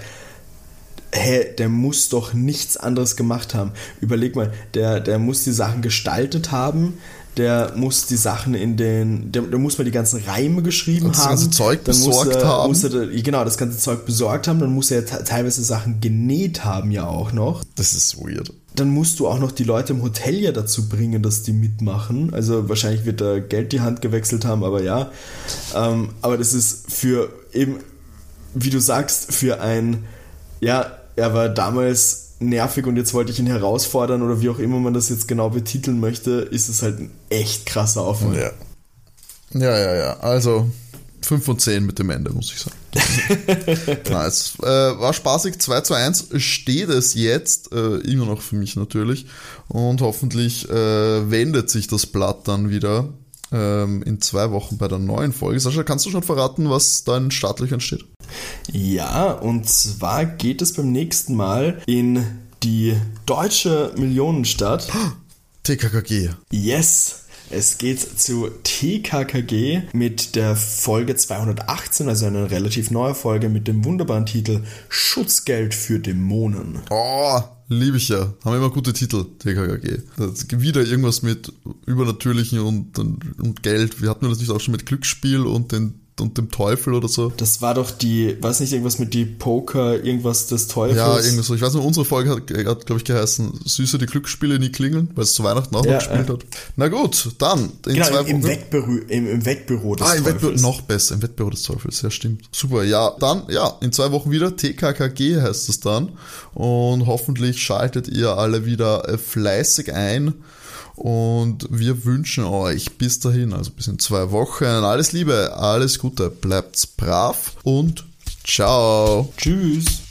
Hä, der muss doch nichts anderes gemacht haben. Überleg mal, der, der muss die Sachen gestaltet haben, der muss die Sachen in den, der, der muss mal die ganzen Reime geschrieben Und das haben. ganze Zeug dann besorgt er, haben. Er, genau, das ganze Zeug besorgt haben, dann muss er te- teilweise Sachen genäht haben ja auch noch Das ist weird. Dann musst du auch noch die Leute im Hotel ja dazu bringen, dass die mitmachen. Also wahrscheinlich wird da Geld die Hand gewechselt haben, aber ja. Ähm, aber das ist für eben, wie du sagst, für ein, ja, er war damals nervig und jetzt wollte ich ihn herausfordern oder wie auch immer man das jetzt genau betiteln möchte, ist es halt ein echt krasser Aufwand. Ja. Ja, ja, ja. Also 5 von 10 mit dem Ende, muss ich sagen. nice. Äh, war spaßig. 2 zu 1 steht es jetzt, äh, immer noch für mich natürlich. Und hoffentlich äh, wendet sich das Blatt dann wieder ähm, in zwei Wochen bei der neuen Folge. Sascha, kannst du schon verraten, was da in Startlöchern steht? Ja, und zwar geht es beim nächsten Mal in die deutsche Millionenstadt. TKKG. Yes! Es geht zu TKKG mit der Folge 218, also eine relativ neue Folge mit dem wunderbaren Titel Schutzgeld für Dämonen. Oh, liebe ich ja. Haben immer gute Titel, TKKG. Wieder irgendwas mit Übernatürlichen und, und, und Geld. Wir hatten das nicht auch schon mit Glücksspiel und, den, und dem Teufel oder so. Das war doch die, weiß nicht, irgendwas mit die Poker, irgendwas des Teufels. Ja, irgendwie so. Ich weiß nicht, unsere Folge hat, hat glaube ich, geheißen, Süße die Glücksspiele nie klingeln, weil es zu Weihnachten auch Ja, noch gespielt ja. hat. Na gut, dann in Genau, zwei im, Wochen. Wettbüro, im, im Wettbüro des Ah, im Wettbüro, Teufels. noch besser, im Wettbüro des Teufels, ja stimmt. Super, ja, dann, ja, in zwei Wochen wieder, TKKG heißt es dann. Und hoffentlich schaltet ihr alle wieder äh, fleißig ein. Und wir wünschen euch bis dahin, also bis in zwei Wochen, alles Liebe, alles Gute, bleibt's brav und ciao. Tschüss.